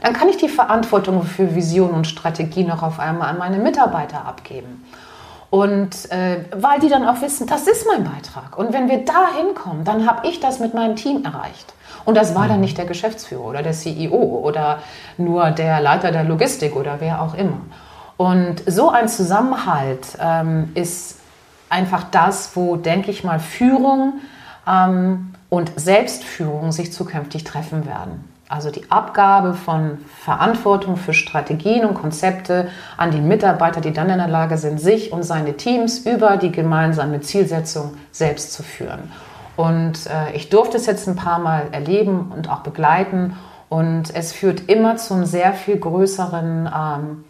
Dann kann ich die Verantwortung für Vision und Strategie noch auf einmal an meine Mitarbeiter abgeben. Und äh, weil die dann auch wissen, das ist mein Beitrag. Und wenn wir da hinkommen, dann habe ich das mit meinem Team erreicht. Und das war dann mhm. nicht der Geschäftsführer oder der CEO oder nur der Leiter der Logistik oder wer auch immer. Und so ein Zusammenhalt ähm, ist einfach das, wo, denke ich mal, Führung ähm, und Selbstführung sich zukünftig treffen werden. Also die Abgabe von Verantwortung für Strategien und Konzepte an die Mitarbeiter, die dann in der Lage sind, sich und seine Teams über die gemeinsame Zielsetzung selbst zu führen. Und äh, ich durfte es jetzt ein paar Mal erleben und auch begleiten. Und es führt immer zum sehr viel größeren ähm,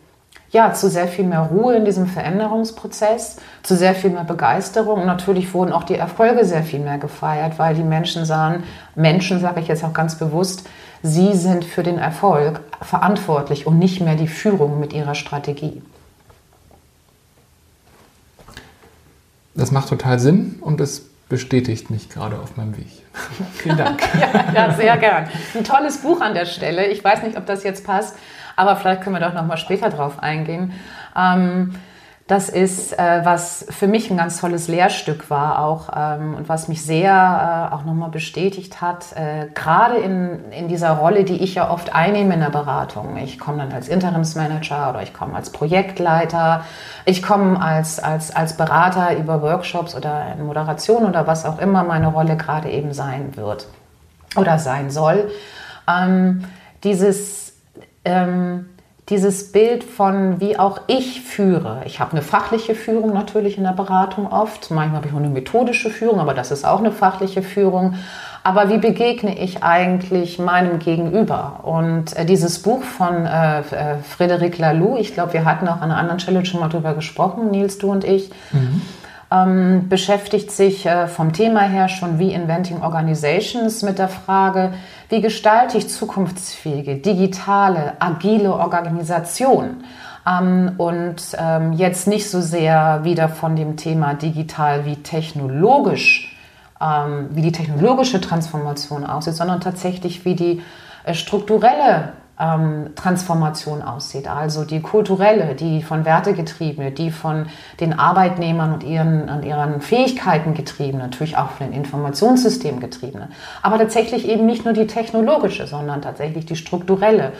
ja, zu sehr viel mehr Ruhe in diesem Veränderungsprozess, zu sehr viel mehr Begeisterung. Und natürlich wurden auch die Erfolge sehr viel mehr gefeiert, weil die Menschen sahen, Menschen sage ich jetzt auch ganz bewusst, sie sind für den Erfolg verantwortlich und nicht mehr die Führung mit ihrer Strategie. Das macht total Sinn und es bestätigt mich gerade auf meinem Weg. Vielen Dank. ja, ja, sehr gern. Ein tolles Buch an der Stelle. Ich weiß nicht, ob das jetzt passt aber vielleicht können wir doch noch mal später drauf eingehen. Ähm, das ist, äh, was für mich ein ganz tolles Lehrstück war auch ähm, und was mich sehr äh, auch nochmal bestätigt hat, äh, gerade in, in dieser Rolle, die ich ja oft einnehme in der Beratung. Ich komme dann als Interimsmanager oder ich komme als Projektleiter, ich komme als, als, als Berater über Workshops oder in Moderation oder was auch immer meine Rolle gerade eben sein wird oder sein soll. Ähm, dieses ähm, dieses Bild von, wie auch ich führe. Ich habe eine fachliche Führung natürlich in der Beratung oft. Manchmal habe ich auch eine methodische Führung, aber das ist auch eine fachliche Führung. Aber wie begegne ich eigentlich meinem Gegenüber? Und äh, dieses Buch von äh, äh, Frédéric Laloux, ich glaube, wir hatten auch an einer anderen Stelle schon mal drüber gesprochen, Nils, du und ich, mhm. Ähm, beschäftigt sich äh, vom Thema her schon wie Inventing Organizations mit der Frage, wie gestalte ich zukunftsfähige, digitale, agile Organisation? Ähm, und ähm, jetzt nicht so sehr wieder von dem Thema digital wie technologisch, ähm, wie die technologische Transformation aussieht, sondern tatsächlich wie die äh, strukturelle ähm, Transformation aussieht. Also die kulturelle, die von Werte getriebene, die von den Arbeitnehmern und ihren, und ihren Fähigkeiten getriebene, natürlich auch von den Informationssystemen getriebene. Aber tatsächlich eben nicht nur die technologische, sondern tatsächlich die strukturelle.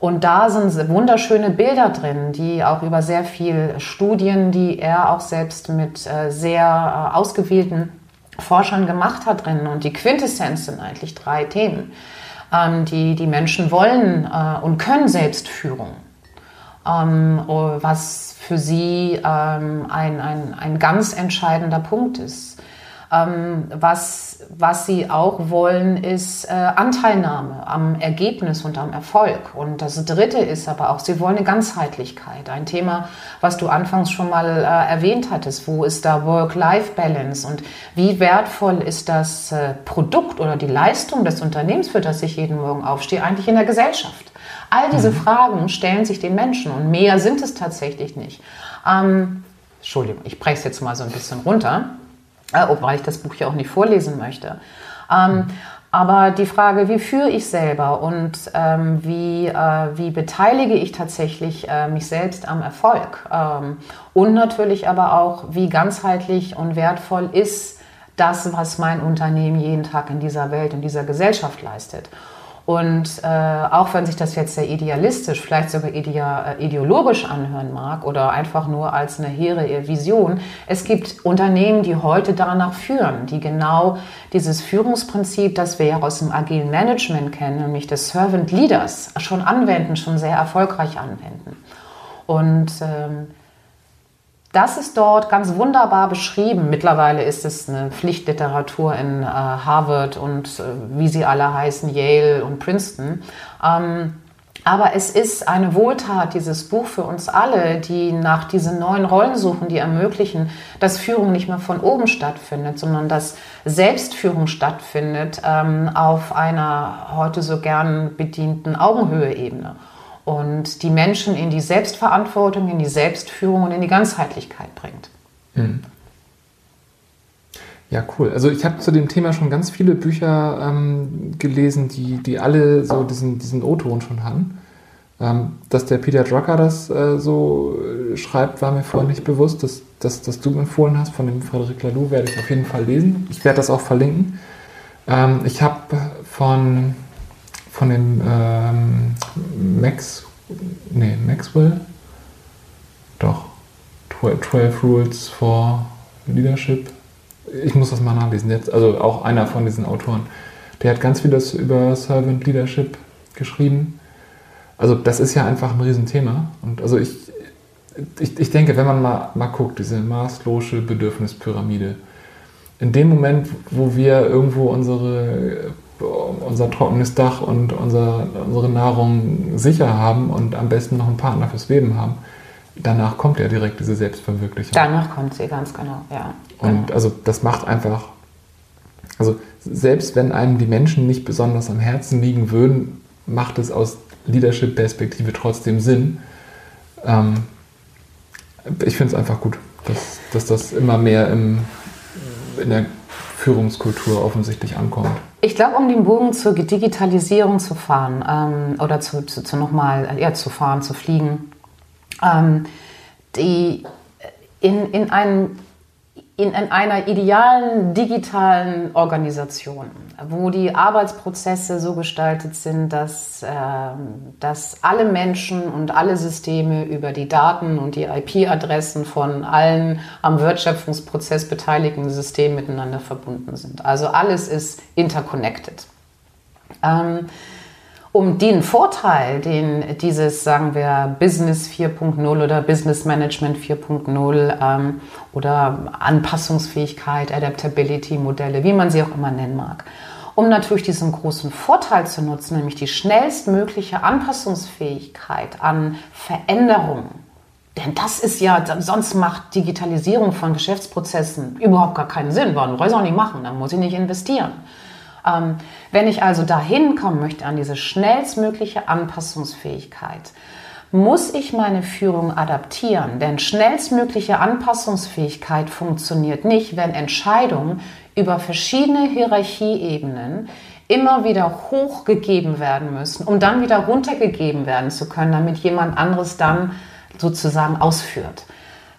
Und da sind wunderschöne Bilder drin, die auch über sehr viele Studien, die er auch selbst mit äh, sehr äh, ausgewählten Forschern gemacht hat drin. Und die Quintessenz sind eigentlich drei Themen. Ähm, die, die Menschen wollen äh, und können Selbstführung, ähm, oh, was für sie ähm, ein, ein, ein ganz entscheidender Punkt ist. Ähm, was, was sie auch wollen, ist äh, Anteilnahme am Ergebnis und am Erfolg. Und das Dritte ist aber auch, sie wollen eine Ganzheitlichkeit. Ein Thema, was du anfangs schon mal äh, erwähnt hattest. Wo ist da Work-Life-Balance und wie wertvoll ist das äh, Produkt oder die Leistung des Unternehmens, für das ich jeden Morgen aufstehe, eigentlich in der Gesellschaft? All diese mhm. Fragen stellen sich den Menschen und mehr sind es tatsächlich nicht. Ähm, Entschuldigung, ich breche es jetzt mal so ein bisschen runter äh, obwohl ich das Buch ja auch nicht vorlesen möchte. Ähm, aber die Frage, wie führe ich selber und ähm, wie, äh, wie beteilige ich tatsächlich äh, mich selbst am Erfolg? Ähm, und natürlich aber auch, wie ganzheitlich und wertvoll ist das, was mein Unternehmen jeden Tag in dieser Welt, in dieser Gesellschaft leistet. Und äh, auch wenn sich das jetzt sehr idealistisch, vielleicht sogar idea, äh, ideologisch anhören mag oder einfach nur als eine hehre Vision, es gibt Unternehmen, die heute danach führen, die genau dieses Führungsprinzip, das wir ja aus dem agilen Management kennen, nämlich des Servant Leaders, schon anwenden, schon sehr erfolgreich anwenden. Und ähm, das ist dort ganz wunderbar beschrieben. Mittlerweile ist es eine Pflichtliteratur in äh, Harvard und äh, wie sie alle heißen, Yale und Princeton. Ähm, aber es ist eine Wohltat, dieses Buch für uns alle, die nach diesen neuen Rollen suchen, die ermöglichen, dass Führung nicht mehr von oben stattfindet, sondern dass Selbstführung stattfindet ähm, auf einer heute so gern bedienten Augenhöhe-Ebene und die Menschen in die Selbstverantwortung, in die Selbstführung und in die Ganzheitlichkeit bringt. Mhm. Ja, cool. Also ich habe zu dem Thema schon ganz viele Bücher ähm, gelesen, die, die alle so diesen, diesen O-Ton schon haben. Ähm, dass der Peter Drucker das äh, so äh, schreibt, war mir vorher nicht bewusst. Das, das, das du empfohlen hast von dem Frederic Laloux, werde ich auf jeden Fall lesen. Ich werde das auch verlinken. Ähm, ich habe von von dem ähm, Max, nee, Maxwell, doch, 12 Rules for Leadership. Ich muss das mal nachlesen jetzt. Also auch einer von diesen Autoren. Der hat ganz vieles über Servant Leadership geschrieben. Also das ist ja einfach ein Riesenthema. Und also ich, ich, ich denke, wenn man mal, mal guckt, diese maßlose Bedürfnispyramide, in dem Moment, wo wir irgendwo unsere unser trockenes Dach und unser, unsere Nahrung sicher haben und am besten noch einen Partner fürs Leben haben, danach kommt ja direkt diese Selbstverwirklichung. Danach kommt sie, ganz genau, ja. Und genau. also das macht einfach, also selbst wenn einem die Menschen nicht besonders am Herzen liegen würden, macht es aus Leadership-Perspektive trotzdem Sinn. Ähm, ich finde es einfach gut, dass, dass das immer mehr im, in der Führungskultur offensichtlich ankommt. Ich glaube, um den Bogen zur Digitalisierung zu fahren ähm, oder zu, zu, zu nochmal ja, zu fahren, zu fliegen, ähm, die in, in einem in, in einer idealen digitalen Organisation, wo die Arbeitsprozesse so gestaltet sind, dass, äh, dass alle Menschen und alle Systeme über die Daten und die IP-Adressen von allen am Wertschöpfungsprozess beteiligten Systemen miteinander verbunden sind. Also alles ist interconnected. Ähm, um den Vorteil, den dieses, sagen wir, Business 4.0 oder Business Management 4.0 ähm, oder Anpassungsfähigkeit, Adaptability Modelle, wie man sie auch immer nennen mag, um natürlich diesen großen Vorteil zu nutzen, nämlich die schnellstmögliche Anpassungsfähigkeit an Veränderungen. Denn das ist ja, sonst macht Digitalisierung von Geschäftsprozessen überhaupt gar keinen Sinn. Warum soll ich auch nicht machen? Dann muss ich nicht investieren. Ähm, wenn ich also dahin kommen möchte an diese schnellstmögliche Anpassungsfähigkeit, muss ich meine Führung adaptieren. Denn schnellstmögliche Anpassungsfähigkeit funktioniert nicht, wenn Entscheidungen über verschiedene Hierarchieebenen immer wieder hochgegeben werden müssen, um dann wieder runtergegeben werden zu können, damit jemand anderes dann sozusagen ausführt.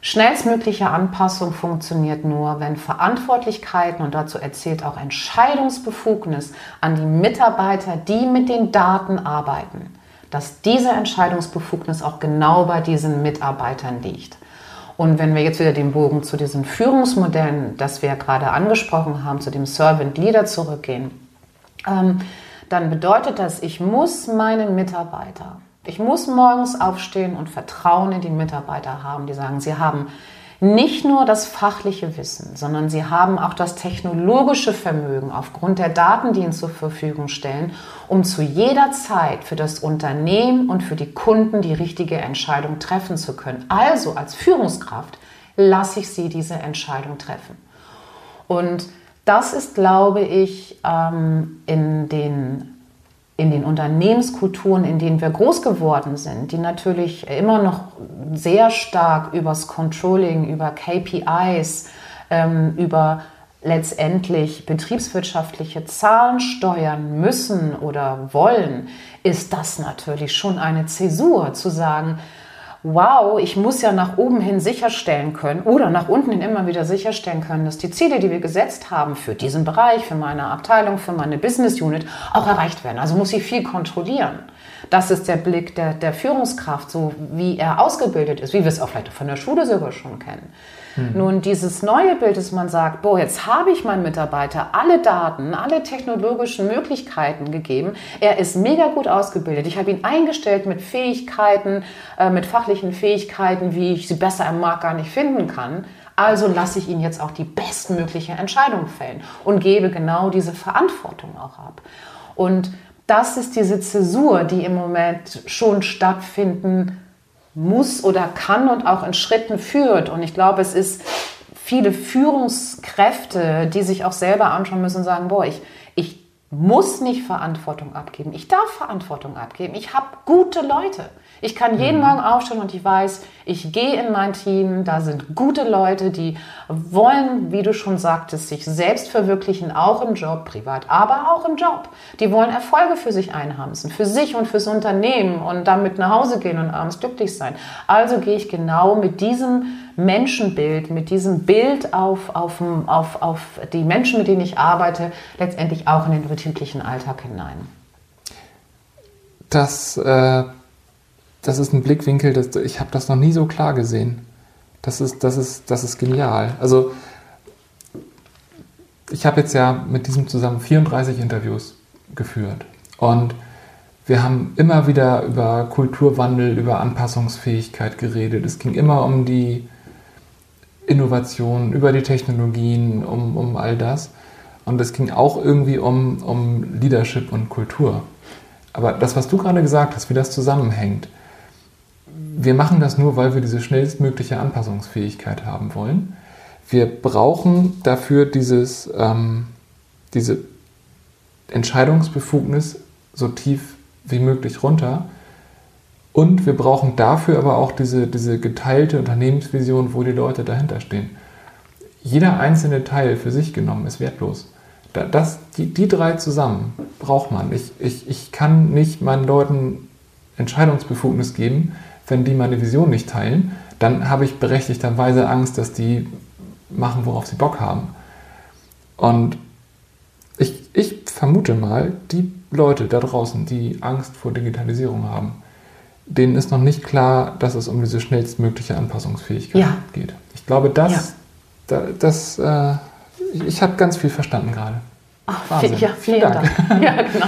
Schnellstmögliche Anpassung funktioniert nur, wenn Verantwortlichkeiten und dazu erzählt auch Entscheidungsbefugnis an die Mitarbeiter, die mit den Daten arbeiten, dass diese Entscheidungsbefugnis auch genau bei diesen Mitarbeitern liegt. Und wenn wir jetzt wieder den Bogen zu diesen Führungsmodellen, das wir gerade angesprochen haben, zu dem Servant Leader zurückgehen, ähm, dann bedeutet das, ich muss meinen Mitarbeiter ich muss morgens aufstehen und Vertrauen in die Mitarbeiter haben, die sagen, sie haben nicht nur das fachliche Wissen, sondern sie haben auch das technologische Vermögen aufgrund der Daten, die ihnen zur Verfügung stellen, um zu jeder Zeit für das Unternehmen und für die Kunden die richtige Entscheidung treffen zu können. Also als Führungskraft lasse ich sie diese Entscheidung treffen. Und das ist, glaube ich, ähm, in den in den Unternehmenskulturen, in denen wir groß geworden sind, die natürlich immer noch sehr stark übers Controlling, über KPIs, ähm, über letztendlich betriebswirtschaftliche Zahlen steuern müssen oder wollen, ist das natürlich schon eine Zäsur zu sagen, wow, ich muss ja nach oben hin sicherstellen können oder nach unten hin immer wieder sicherstellen können, dass die Ziele, die wir gesetzt haben für diesen Bereich, für meine Abteilung, für meine Business Unit auch erreicht werden. Also muss ich viel kontrollieren. Das ist der Blick der, der Führungskraft, so wie er ausgebildet ist, wie wir es auch vielleicht von der Schule sogar schon kennen. Mhm. Nun, dieses neue Bild, dass man sagt, boah, jetzt habe ich meinem Mitarbeiter alle Daten, alle technologischen Möglichkeiten gegeben. Er ist mega gut ausgebildet. Ich habe ihn eingestellt mit Fähigkeiten, äh, mit fachlichen Fähigkeiten, wie ich sie besser im Markt gar nicht finden kann. Also lasse ich ihn jetzt auch die bestmögliche Entscheidung fällen und gebe genau diese Verantwortung auch ab. Und das ist diese Zäsur, die im Moment schon stattfinden muss oder kann und auch in Schritten führt. Und ich glaube, es ist viele Führungskräfte, die sich auch selber anschauen müssen und sagen, boah, ich, ich muss nicht Verantwortung abgeben. Ich darf Verantwortung abgeben. Ich habe gute Leute. Ich kann jeden mhm. Morgen aufstehen und ich weiß, ich gehe in mein Team, da sind gute Leute, die wollen, wie du schon sagtest, sich selbst verwirklichen, auch im Job, privat, aber auch im Job. Die wollen Erfolge für sich einhamsen, für sich und fürs Unternehmen und damit nach Hause gehen und abends glücklich sein. Also gehe ich genau mit diesem Menschenbild, mit diesem Bild auf, auf, auf, auf die Menschen, mit denen ich arbeite, letztendlich auch in den betrieblichen Alltag hinein. Das äh das ist ein Blickwinkel, das, ich habe das noch nie so klar gesehen. Das ist, das ist, das ist genial. Also ich habe jetzt ja mit diesem zusammen 34 Interviews geführt und wir haben immer wieder über Kulturwandel, über Anpassungsfähigkeit geredet. Es ging immer um die Innovation, über die Technologien, um, um all das. Und es ging auch irgendwie um, um Leadership und Kultur. Aber das, was du gerade gesagt hast, wie das zusammenhängt, wir machen das nur, weil wir diese schnellstmögliche Anpassungsfähigkeit haben wollen. Wir brauchen dafür dieses, ähm, diese Entscheidungsbefugnis so tief wie möglich runter. Und wir brauchen dafür aber auch diese, diese geteilte Unternehmensvision, wo die Leute dahinter stehen. Jeder einzelne Teil für sich genommen ist wertlos. Das, die, die drei zusammen braucht man. Ich, ich, ich kann nicht meinen Leuten Entscheidungsbefugnis geben, wenn die meine Vision nicht teilen, dann habe ich berechtigterweise Angst, dass die machen, worauf sie Bock haben. Und ich, ich vermute mal, die Leute da draußen, die Angst vor Digitalisierung haben, denen ist noch nicht klar, dass es um diese schnellstmögliche Anpassungsfähigkeit ja. geht. Ich glaube, das, ja. da, das äh, ich habe ganz viel verstanden gerade. Ach, Wahnsinn. Ja, vielen, vielen Dank. Dank. Ja, genau.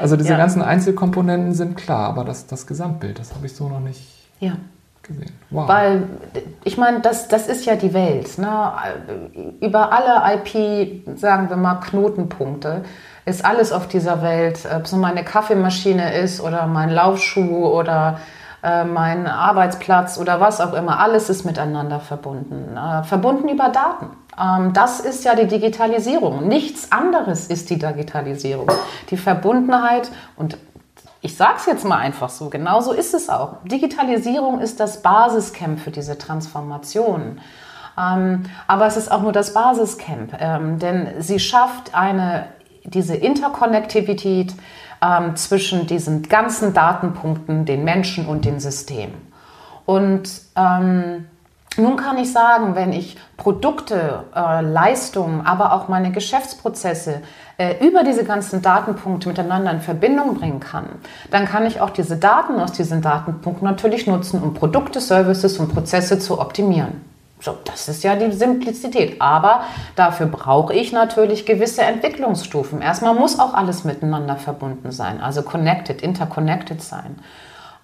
Also diese ja. ganzen Einzelkomponenten sind klar, aber das, das Gesamtbild, das habe ich so noch nicht ja. gesehen. Wow. Weil, ich meine, das, das ist ja die Welt. Ne? Über alle IP, sagen wir mal, Knotenpunkte ist alles auf dieser Welt, ob es meine Kaffeemaschine ist oder mein Laufschuh oder äh, mein Arbeitsplatz oder was auch immer, alles ist miteinander verbunden. Äh, verbunden über Daten. Ähm, das ist ja die Digitalisierung. Nichts anderes ist die Digitalisierung. Die Verbundenheit und ich sage es jetzt mal einfach so, genau so ist es auch. Digitalisierung ist das Basiscamp für diese Transformation. Ähm, aber es ist auch nur das Basiscamp, ähm, denn sie schafft eine diese Interkonnektivität zwischen diesen ganzen Datenpunkten, den Menschen und den Systemen. Und ähm, nun kann ich sagen, wenn ich Produkte, äh, Leistungen, aber auch meine Geschäftsprozesse äh, über diese ganzen Datenpunkte miteinander in Verbindung bringen kann, dann kann ich auch diese Daten aus diesen Datenpunkten natürlich nutzen, um Produkte, Services und Prozesse zu optimieren. So, das ist ja die Simplizität. Aber dafür brauche ich natürlich gewisse Entwicklungsstufen. Erstmal muss auch alles miteinander verbunden sein, also connected, interconnected sein.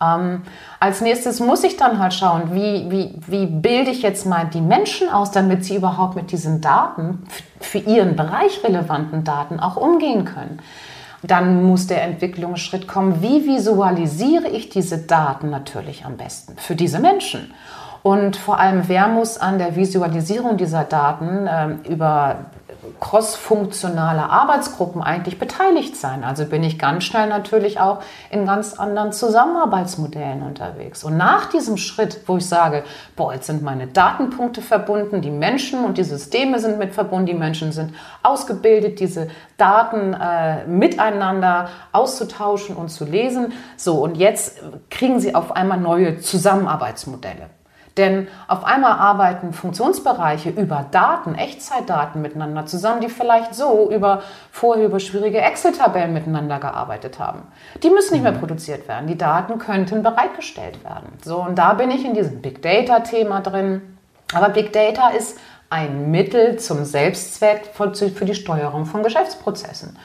Ähm, als nächstes muss ich dann halt schauen, wie, wie, wie bilde ich jetzt mal die Menschen aus, damit sie überhaupt mit diesen Daten, für ihren Bereich relevanten Daten auch umgehen können. Dann muss der Entwicklungsschritt kommen, wie visualisiere ich diese Daten natürlich am besten für diese Menschen. Und vor allem, wer muss an der Visualisierung dieser Daten äh, über crossfunktionale Arbeitsgruppen eigentlich beteiligt sein. Also bin ich ganz schnell natürlich auch in ganz anderen Zusammenarbeitsmodellen unterwegs. Und nach diesem Schritt, wo ich sage, boah, jetzt sind meine Datenpunkte verbunden, die Menschen und die Systeme sind mit verbunden, die Menschen sind ausgebildet, diese Daten äh, miteinander auszutauschen und zu lesen. So, und jetzt kriegen sie auf einmal neue Zusammenarbeitsmodelle. Denn auf einmal arbeiten Funktionsbereiche über Daten, Echtzeitdaten miteinander zusammen, die vielleicht so über vorher über schwierige Excel-Tabellen miteinander gearbeitet haben. Die müssen nicht mehr mhm. produziert werden. Die Daten könnten bereitgestellt werden. So, und da bin ich in diesem Big Data-Thema drin. Aber Big Data ist ein Mittel zum Selbstzweck für die Steuerung von Geschäftsprozessen.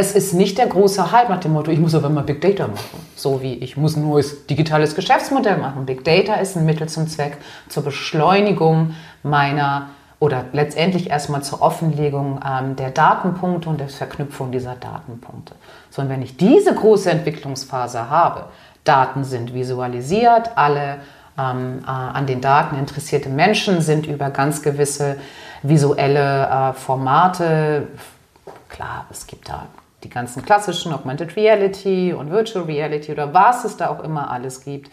Es ist nicht der große Hype nach dem Motto, ich muss aber mal Big Data machen. So wie ich muss ein neues digitales Geschäftsmodell machen. Big Data ist ein Mittel zum Zweck zur Beschleunigung meiner oder letztendlich erstmal zur Offenlegung ähm, der Datenpunkte und der Verknüpfung dieser Datenpunkte. So, und wenn ich diese große Entwicklungsphase habe, Daten sind visualisiert, alle ähm, äh, an den Daten interessierte Menschen sind über ganz gewisse visuelle äh, Formate, klar, es gibt da die ganzen klassischen Augmented Reality und Virtual Reality oder was es da auch immer alles gibt.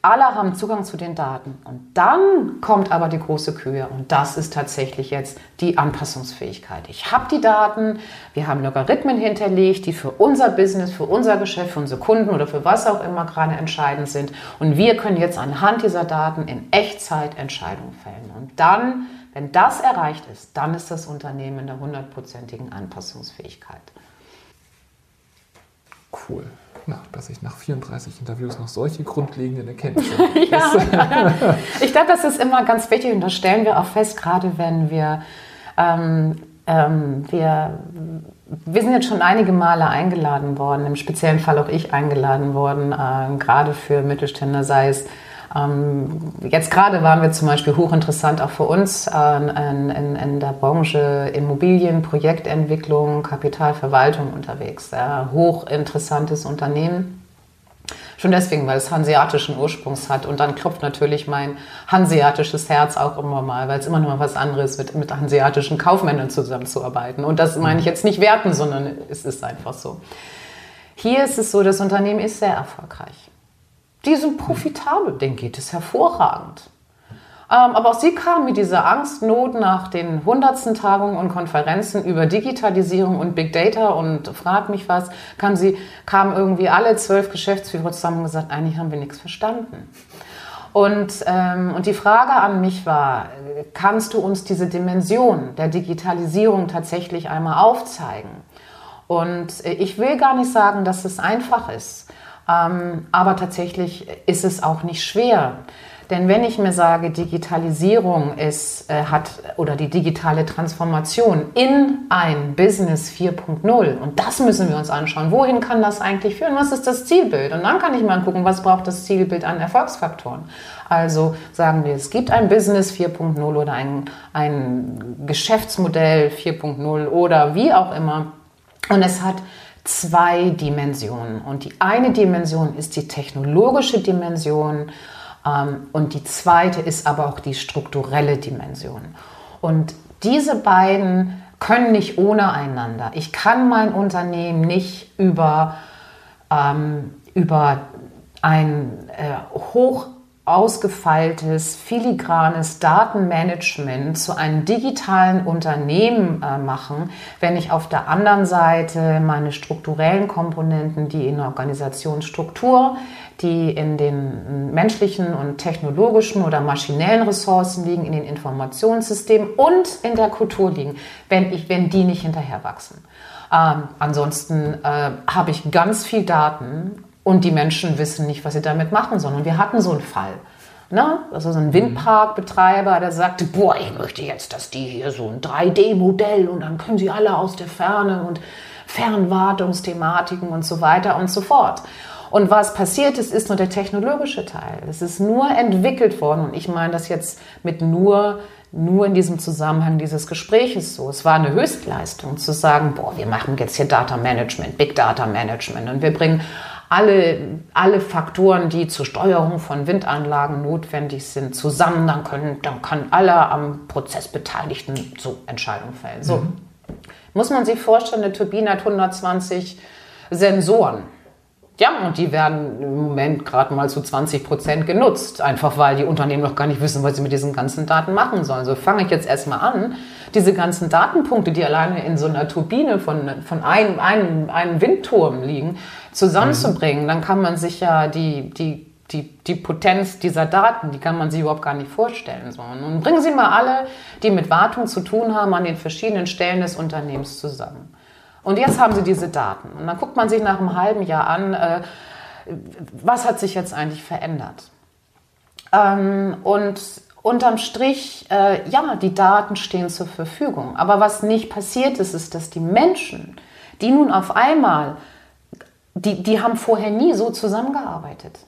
Alle haben Zugang zu den Daten. Und dann kommt aber die große Kühe und das ist tatsächlich jetzt die Anpassungsfähigkeit. Ich habe die Daten, wir haben Logarithmen hinterlegt, die für unser Business, für unser Geschäft, für unsere Kunden oder für was auch immer gerade entscheidend sind. Und wir können jetzt anhand dieser Daten in Echtzeit Entscheidungen fällen. Und dann, wenn das erreicht ist, dann ist das Unternehmen in der hundertprozentigen Anpassungsfähigkeit cool. Na, dass ich nach 34 Interviews noch solche grundlegenden Erkenntnisse ja, ja, ich glaube, das ist immer ganz wichtig und das stellen wir auch fest, gerade wenn wir, ähm, ähm, wir, wir sind jetzt schon einige Male eingeladen worden, im speziellen Fall auch ich eingeladen worden, äh, gerade für Mittelständler, sei es jetzt gerade waren wir zum Beispiel hochinteressant auch für uns äh, in, in, in, der Branche Immobilien, Projektentwicklung, Kapitalverwaltung unterwegs. Ja, hochinteressantes Unternehmen. Schon deswegen, weil es hanseatischen Ursprungs hat. Und dann klopft natürlich mein hanseatisches Herz auch immer mal, weil es immer noch mal was anderes mit, mit hanseatischen Kaufmännern zusammenzuarbeiten. Und das meine ich jetzt nicht werten, sondern es ist einfach so. Hier ist es so, das Unternehmen ist sehr erfolgreich. Die sind profitabel, denen geht es hervorragend. Ähm, aber auch sie kamen mit dieser Angstnot nach den hundertsten Tagungen und Konferenzen über Digitalisierung und Big Data und frag mich was, kamen sie, kamen irgendwie alle zwölf Geschäftsführer zusammen und gesagt, eigentlich haben wir nichts verstanden. Und, ähm, und die Frage an mich war, kannst du uns diese Dimension der Digitalisierung tatsächlich einmal aufzeigen? Und äh, ich will gar nicht sagen, dass es einfach ist. Ähm, aber tatsächlich ist es auch nicht schwer. Denn wenn ich mir sage, Digitalisierung ist, äh, hat oder die digitale Transformation in ein Business 4.0 und das müssen wir uns anschauen. Wohin kann das eigentlich führen? Was ist das Zielbild? Und dann kann ich mal gucken, was braucht das Zielbild an Erfolgsfaktoren. Also sagen wir, es gibt ein Business 4.0 oder ein, ein Geschäftsmodell 4.0 oder wie auch immer. Und es hat zwei Dimensionen. Und die eine Dimension ist die technologische Dimension ähm, und die zweite ist aber auch die strukturelle Dimension. Und diese beiden können nicht ohne einander. Ich kann mein Unternehmen nicht über, ähm, über ein äh, hoch ausgefeiltes, filigranes Datenmanagement zu einem digitalen Unternehmen äh, machen, wenn ich auf der anderen Seite meine strukturellen Komponenten, die in der Organisationsstruktur, die in den menschlichen und technologischen oder maschinellen Ressourcen liegen, in den Informationssystemen und in der Kultur liegen, wenn, ich, wenn die nicht hinterher wachsen. Ähm, ansonsten äh, habe ich ganz viel Daten und die Menschen wissen nicht, was sie damit machen sollen. Und wir hatten so einen Fall. Ne? Also so ein Windparkbetreiber, der sagte, boah, ich möchte jetzt, dass die hier so ein 3D-Modell und dann können sie alle aus der Ferne und Fernwartungsthematiken und so weiter und so fort. Und was passiert ist, ist nur der technologische Teil. Es ist nur entwickelt worden und ich meine das jetzt mit nur nur in diesem Zusammenhang dieses Gespräches so. Es war eine Höchstleistung zu sagen, boah, wir machen jetzt hier Data Management, Big Data Management und wir bringen alle, alle Faktoren, die zur Steuerung von Windanlagen notwendig sind, zusammen, dann können, dann kann alle am Prozess Beteiligten so Entscheidungen fällen. So. Mhm. Muss man sich vorstellen, eine Turbine hat 120 Sensoren. Ja, und die werden im Moment gerade mal zu 20 Prozent genutzt, einfach weil die Unternehmen noch gar nicht wissen, was sie mit diesen ganzen Daten machen sollen. So fange ich jetzt erstmal an, diese ganzen Datenpunkte, die alleine in so einer Turbine von, von einem, einem, einem Windturm liegen, zusammenzubringen. Dann kann man sich ja die, die, die, die Potenz dieser Daten, die kann man sich überhaupt gar nicht vorstellen. So. Und bringen Sie mal alle, die mit Wartung zu tun haben, an den verschiedenen Stellen des Unternehmens zusammen. Und jetzt haben sie diese Daten. Und dann guckt man sich nach einem halben Jahr an, äh, was hat sich jetzt eigentlich verändert. Ähm, und unterm Strich, äh, ja, die Daten stehen zur Verfügung. Aber was nicht passiert ist, ist, dass die Menschen, die nun auf einmal, die, die haben vorher nie so zusammengearbeitet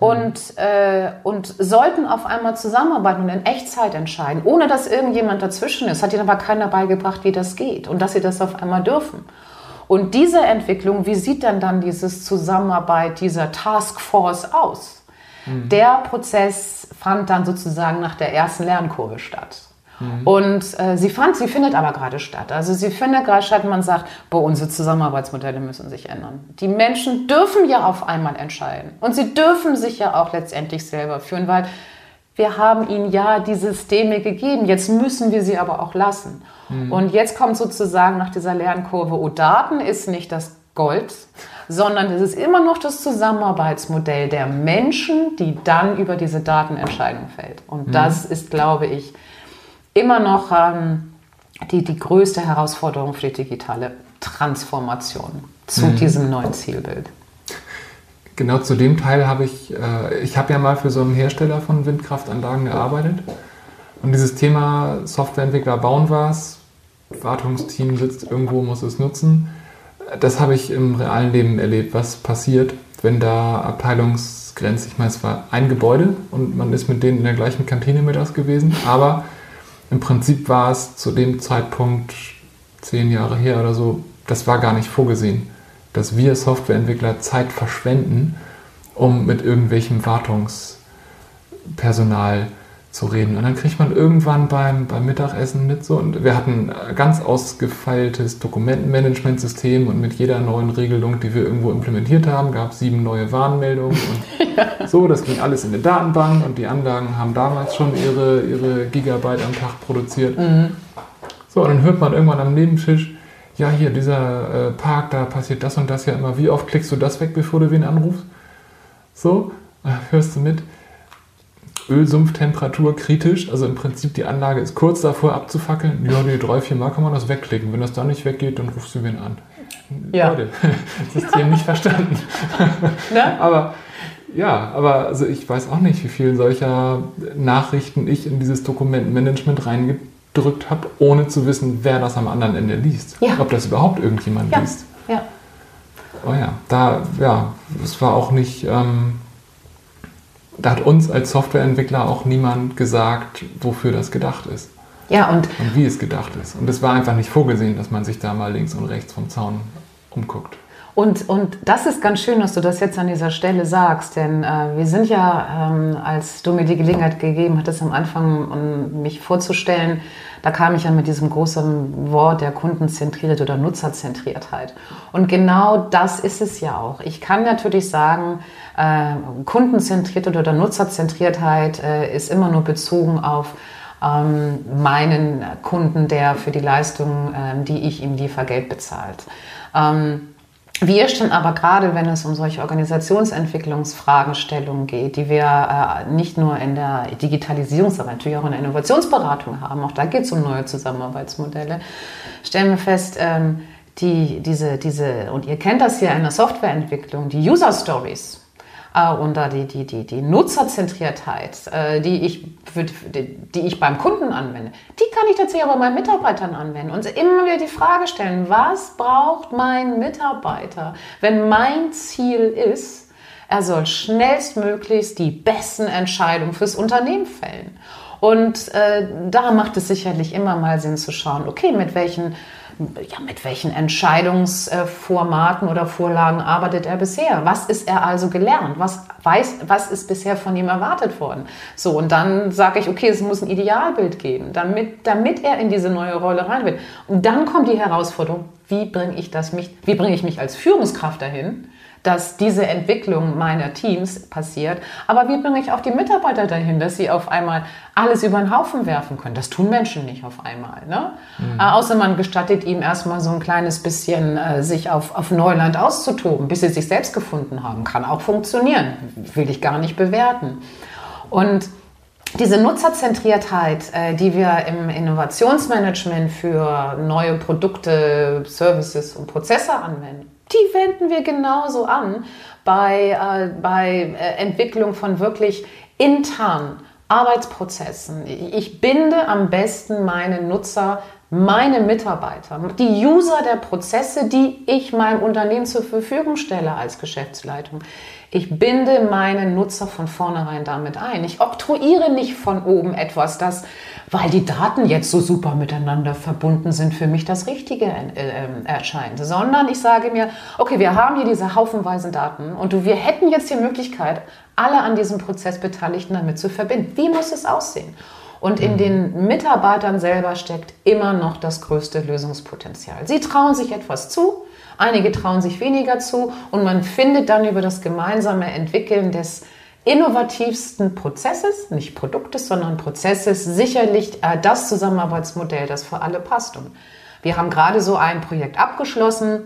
und, äh, und sollten auf einmal zusammenarbeiten und in Echtzeit entscheiden, ohne dass irgendjemand dazwischen ist. Hat ihnen aber keiner beigebracht, wie das geht und dass sie das auf einmal dürfen. Und diese Entwicklung, wie sieht denn dann dieses Zusammenarbeit dieser Taskforce aus? Mhm. Der Prozess fand dann sozusagen nach der ersten Lernkurve statt. Mhm. Und äh, sie fand, sie findet aber gerade statt. Also sie findet gerade statt, man sagt, boah, unsere Zusammenarbeitsmodelle müssen sich ändern. Die Menschen dürfen ja auf einmal entscheiden. Und sie dürfen sich ja auch letztendlich selber führen, weil wir haben ihnen ja die Systeme gegeben. Jetzt müssen wir sie aber auch lassen. Mhm. Und jetzt kommt sozusagen nach dieser Lernkurve, oh, Daten ist nicht das Gold, sondern es ist immer noch das Zusammenarbeitsmodell der Menschen, die dann über diese Datenentscheidung fällt. Und mhm. das ist, glaube ich, immer noch ähm, die, die größte Herausforderung für die digitale Transformation zu mhm. diesem neuen Zielbild. Genau zu dem Teil habe ich, äh, ich habe ja mal für so einen Hersteller von Windkraftanlagen gearbeitet. Und dieses Thema Softwareentwickler bauen was, Wartungsteam sitzt irgendwo, muss es nutzen. Das habe ich im realen Leben erlebt, was passiert, wenn da Abteilungsgrenze, ich meine, es war ein Gebäude und man ist mit denen in der gleichen Kantine mittags gewesen, aber im Prinzip war es zu dem Zeitpunkt, zehn Jahre her oder so, das war gar nicht vorgesehen, dass wir Softwareentwickler Zeit verschwenden, um mit irgendwelchem Wartungspersonal zu reden. Und dann kriegt man irgendwann beim, beim Mittagessen mit so, und wir hatten ein ganz ausgefeiltes Dokumentenmanagementsystem und mit jeder neuen Regelung, die wir irgendwo implementiert haben, gab es sieben neue Warnmeldungen und ja. so, das ging alles in eine Datenbank und die Anlagen haben damals schon ihre, ihre Gigabyte am Tag produziert. Mhm. So, und dann hört man irgendwann am Nebentisch, ja, hier, dieser äh, Park, da passiert das und das ja immer. Wie oft klickst du das weg, bevor du wen anrufst? So, äh, hörst du mit Ölsumpftemperatur kritisch. Also im Prinzip die Anlage ist kurz davor abzufackeln. Ja, die drei, vier Mal kann man das wegklicken. Wenn das dann nicht weggeht, dann rufst du wen an. Ja. Leute, System nicht verstanden. Ne? Aber ja, aber also ich weiß auch nicht, wie viel solcher Nachrichten ich in dieses Dokumentenmanagement reingedrückt habe, ohne zu wissen, wer das am anderen Ende liest. Ja. Ob das überhaupt irgendjemand ja. liest. Ja. Oh ja, da, ja, es war auch nicht. Ähm, da hat uns als Softwareentwickler auch niemand gesagt, wofür das gedacht ist. Ja, und, und wie es gedacht ist. Und es war einfach nicht vorgesehen, dass man sich da mal links und rechts vom Zaun umguckt. Und, und das ist ganz schön, dass du das jetzt an dieser Stelle sagst, denn äh, wir sind ja, ähm, als du mir die Gelegenheit gegeben hattest, am Anfang um mich vorzustellen, Da kam ich ja mit diesem großen Wort der Kundenzentriertheit oder Nutzerzentriertheit. Und genau das ist es ja auch. Ich kann natürlich sagen, äh, Kundenzentriertheit oder Nutzerzentriertheit äh, ist immer nur bezogen auf ähm, meinen Kunden, der für die Leistung, äh, die ich ihm liefere, Geld bezahlt. Ähm, wir stehen aber gerade, wenn es um solche Organisationsentwicklungsfragestellungen geht, die wir äh, nicht nur in der Digitalisierung, sondern natürlich auch in der Innovationsberatung haben, auch da geht es um neue Zusammenarbeitsmodelle, stellen wir fest, ähm, die, diese, diese, und ihr kennt das hier in der Softwareentwicklung, die User Stories, äh, und da die, die, die, die Nutzerzentriertheit, äh, die, ich für, die ich beim Kunden anwende, die kann ich tatsächlich aber bei meinen Mitarbeitern anwenden und immer wieder die Frage stellen, was braucht mein Mitarbeiter, wenn mein Ziel ist, er soll schnellstmöglichst die besten Entscheidungen fürs Unternehmen fällen. Und äh, da macht es sicherlich immer mal Sinn zu schauen, okay, mit welchen ja, mit welchen Entscheidungsformaten oder Vorlagen arbeitet er bisher? Was ist er also gelernt? Was weiß, was ist bisher von ihm erwartet worden? So, und dann sage ich, okay, es muss ein Idealbild geben, damit, damit er in diese neue Rolle rein will. Und dann kommt die Herausforderung, wie bringe ich das wie bringe ich mich als Führungskraft dahin, dass diese Entwicklung meiner Teams passiert. Aber wie bringe ich auch die Mitarbeiter dahin, dass sie auf einmal alles über den Haufen werfen können? Das tun Menschen nicht auf einmal. Ne? Mhm. Äh, außer man gestattet ihm erstmal so ein kleines bisschen, äh, sich auf, auf Neuland auszutoben, bis sie sich selbst gefunden haben. Kann auch funktionieren. Will ich gar nicht bewerten. Und diese Nutzerzentriertheit, äh, die wir im Innovationsmanagement für neue Produkte, Services und Prozesse anwenden, die wenden wir genauso an bei, äh, bei äh, Entwicklung von wirklich internen Arbeitsprozessen. Ich binde am besten meine Nutzer, meine Mitarbeiter, die User der Prozesse, die ich meinem Unternehmen zur Verfügung stelle als Geschäftsleitung. Ich binde meine Nutzer von vornherein damit ein. Ich oktroyiere nicht von oben etwas, das weil die Daten jetzt so super miteinander verbunden sind, für mich das Richtige äh, ähm, erscheint, sondern ich sage mir, okay, wir haben hier diese haufenweisen Daten und wir hätten jetzt die Möglichkeit, alle an diesem Prozess Beteiligten damit zu verbinden. Wie muss es aussehen? Und in mhm. den Mitarbeitern selber steckt immer noch das größte Lösungspotenzial. Sie trauen sich etwas zu, einige trauen sich weniger zu und man findet dann über das gemeinsame Entwickeln des innovativsten Prozesses, nicht Produktes, sondern Prozesses, sicherlich äh, das Zusammenarbeitsmodell, das für alle passt. Und wir haben gerade so ein Projekt abgeschlossen,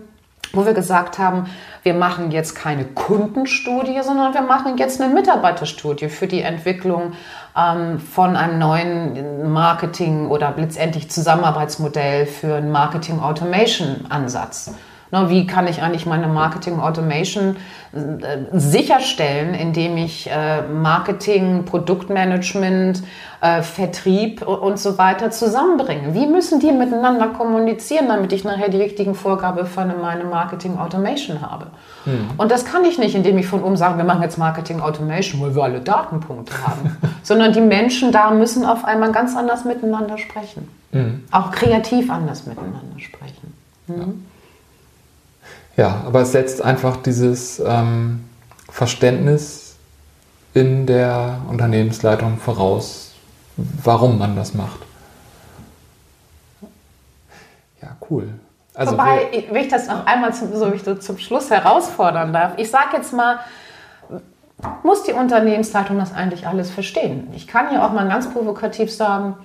wo wir gesagt haben, wir machen jetzt keine Kundenstudie, sondern wir machen jetzt eine Mitarbeiterstudie für die Entwicklung ähm, von einem neuen Marketing- oder letztendlich Zusammenarbeitsmodell für einen Marketing-Automation-Ansatz. Wie kann ich eigentlich meine Marketing Automation äh, sicherstellen, indem ich äh, Marketing, Produktmanagement, äh, Vertrieb und so weiter zusammenbringe? Wie müssen die miteinander kommunizieren, damit ich nachher die richtigen Vorgabe für meine Marketing Automation habe? Hm. Und das kann ich nicht, indem ich von oben sage, wir machen jetzt Marketing Automation, weil wir alle Datenpunkte haben, sondern die Menschen da müssen auf einmal ganz anders miteinander sprechen. Hm. Auch kreativ anders miteinander sprechen. Hm. Ja. Ja, aber es setzt einfach dieses ähm, Verständnis in der Unternehmensleitung voraus, warum man das macht. Ja, cool. Also Wobei, wenn ich das noch einmal zum, so ich zum Schluss herausfordern darf, ich sage jetzt mal, muss die Unternehmensleitung das eigentlich alles verstehen? Ich kann ja auch mal ganz provokativ sagen,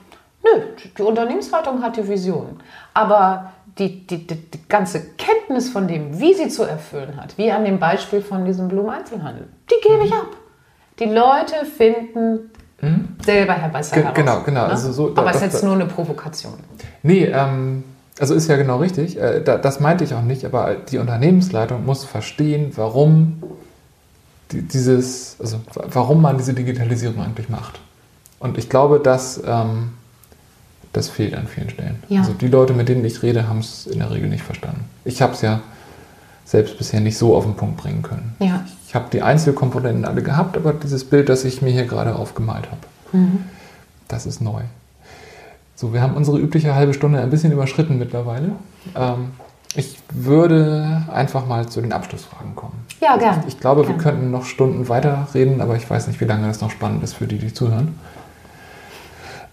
nö, die Unternehmensleitung hat die Vision. Aber die, die, die, die, ganze Kenntnis von dem, wie sie zu erfüllen hat, wie an dem Beispiel von diesem Blumeneinzelhandel, die gebe ich mhm. ab. Die Leute finden mhm. selber Herr besser Ge heraus. Genau, genau. Ne? Also so, Aber es ist jetzt nur eine Provokation. Nee, ähm, also ist ja genau richtig. Äh, da, das meinte ich auch nicht, aber die Unternehmensleitung muss verstehen, warum die, dieses, also warum man diese Digitalisierung eigentlich macht. Und ich glaube, dass ähm, das fehlt an vielen Stellen. Ja. Also die Leute, mit denen ich rede, haben es in der Regel nicht verstanden. Ich habe es ja selbst bisher nicht so auf den Punkt bringen können. Ja. Ich habe die Einzelkomponenten alle gehabt, aber dieses Bild, das ich mir hier gerade aufgemalt habe, mhm. das ist neu. So, wir haben unsere übliche halbe Stunde ein bisschen überschritten mittlerweile. Ähm, ich würde einfach mal zu den Abschlussfragen kommen. Ja, gerne. Ich, ich glaube, gern. wir könnten noch Stunden weiter reden, aber ich weiß nicht, wie lange das noch spannend ist für die, die zuhören.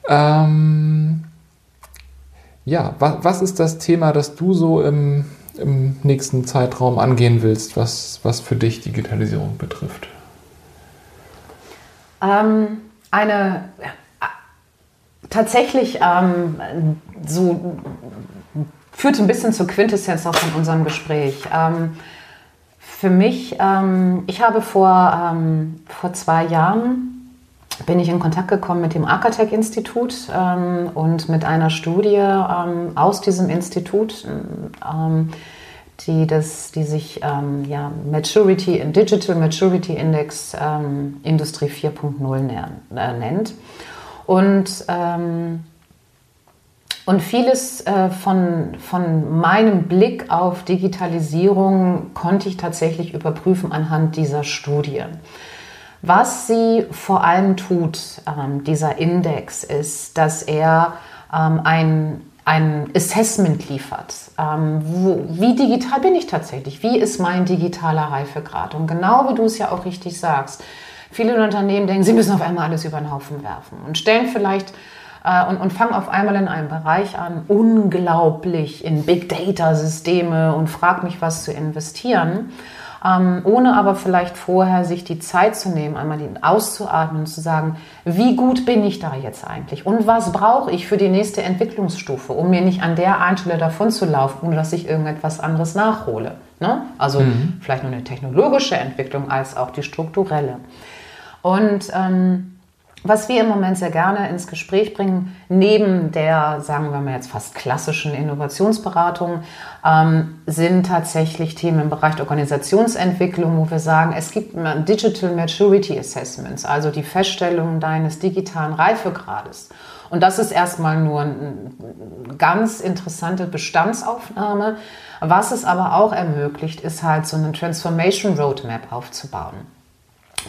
Ähm, Ja, was, was ist das Thema, das du so im, im nächsten Zeitraum angehen willst, was, was für dich Digitalisierung betrifft? Ähm, eine tatsächlich ähm, so führt ein bisschen zur Quintessenz auch von unserem Gespräch. Ähm, für mich, ähm, ich habe vor, ähm, vor zwei Jahren bin ich in Kontakt gekommen mit dem Arcatec-Institut ähm, und mit einer Studie ähm, aus diesem Institut, ähm, die, das, die sich ähm, ja, Maturity, Digital Maturity Index ähm, Industrie 4.0 äh, nennt. Und, ähm, und vieles äh, von, von meinem Blick auf Digitalisierung konnte ich tatsächlich überprüfen anhand dieser Studie. Was sie vor allem tut, ähm, dieser Index, ist, dass er ähm, ein, ein Assessment liefert. Ähm, wo, wie digital bin ich tatsächlich? Wie ist mein digitaler Reifegrad? Und genau wie du es ja auch richtig sagst, viele Unternehmen denken, sie müssen auf einmal alles über den Haufen werfen und stellen vielleicht äh, und, und fangen auf einmal in einem Bereich an, unglaublich in Big Data Systeme und frag mich was zu investieren ähm, ohne aber vielleicht vorher sich die Zeit zu nehmen, einmal auszuatmen und zu sagen, wie gut bin ich da jetzt eigentlich und was brauche ich für die nächste Entwicklungsstufe, um mir nicht an der einen Stelle davon zu laufen, ohne dass ich irgendetwas anderes nachhole. Ne? Also mhm. vielleicht nur eine technologische Entwicklung als auch die strukturelle. Und ähm, was wir im Moment sehr gerne ins Gespräch bringen, neben der, sagen wir mal jetzt fast klassischen Innovationsberatung, ähm, sind tatsächlich Themen im Bereich Organisationsentwicklung, wo wir sagen, es gibt Digital Maturity Assessments, also die Feststellung deines digitalen Reifegrades. Und das ist erstmal nur eine ganz interessante Bestandsaufnahme. Was es aber auch ermöglicht, ist halt so eine Transformation Roadmap aufzubauen.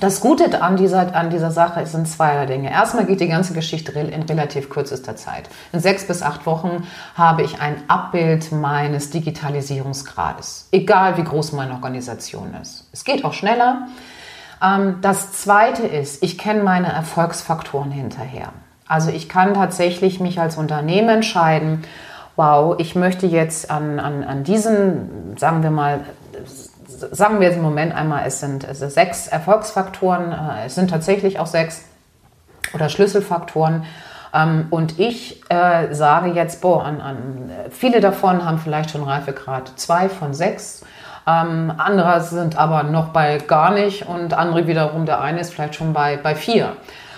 Das Gute an dieser, an dieser Sache sind zwei Dinge. Erstmal geht die ganze Geschichte in relativ kürzester Zeit. In sechs bis acht Wochen habe ich ein Abbild meines Digitalisierungsgrades, egal wie groß meine Organisation ist. Es geht auch schneller. Ähm, das Zweite ist, ich kenne meine Erfolgsfaktoren hinterher. Also ich kann tatsächlich mich als Unternehmen entscheiden, wow, ich möchte jetzt an, an, an diesen, sagen wir mal, sagen wir jetzt im Moment einmal, es sind, es sind sechs Erfolgsfaktoren, äh, es sind tatsächlich auch sechs oder Schlüsselfaktoren. Ähm, und ich äh, sage jetzt, boah, an, an, viele davon haben vielleicht schon Reifegrad 2 von 6. Ähm, andere sind aber noch bei gar nicht und andere wiederum, der eine ist vielleicht schon bei, bei 4.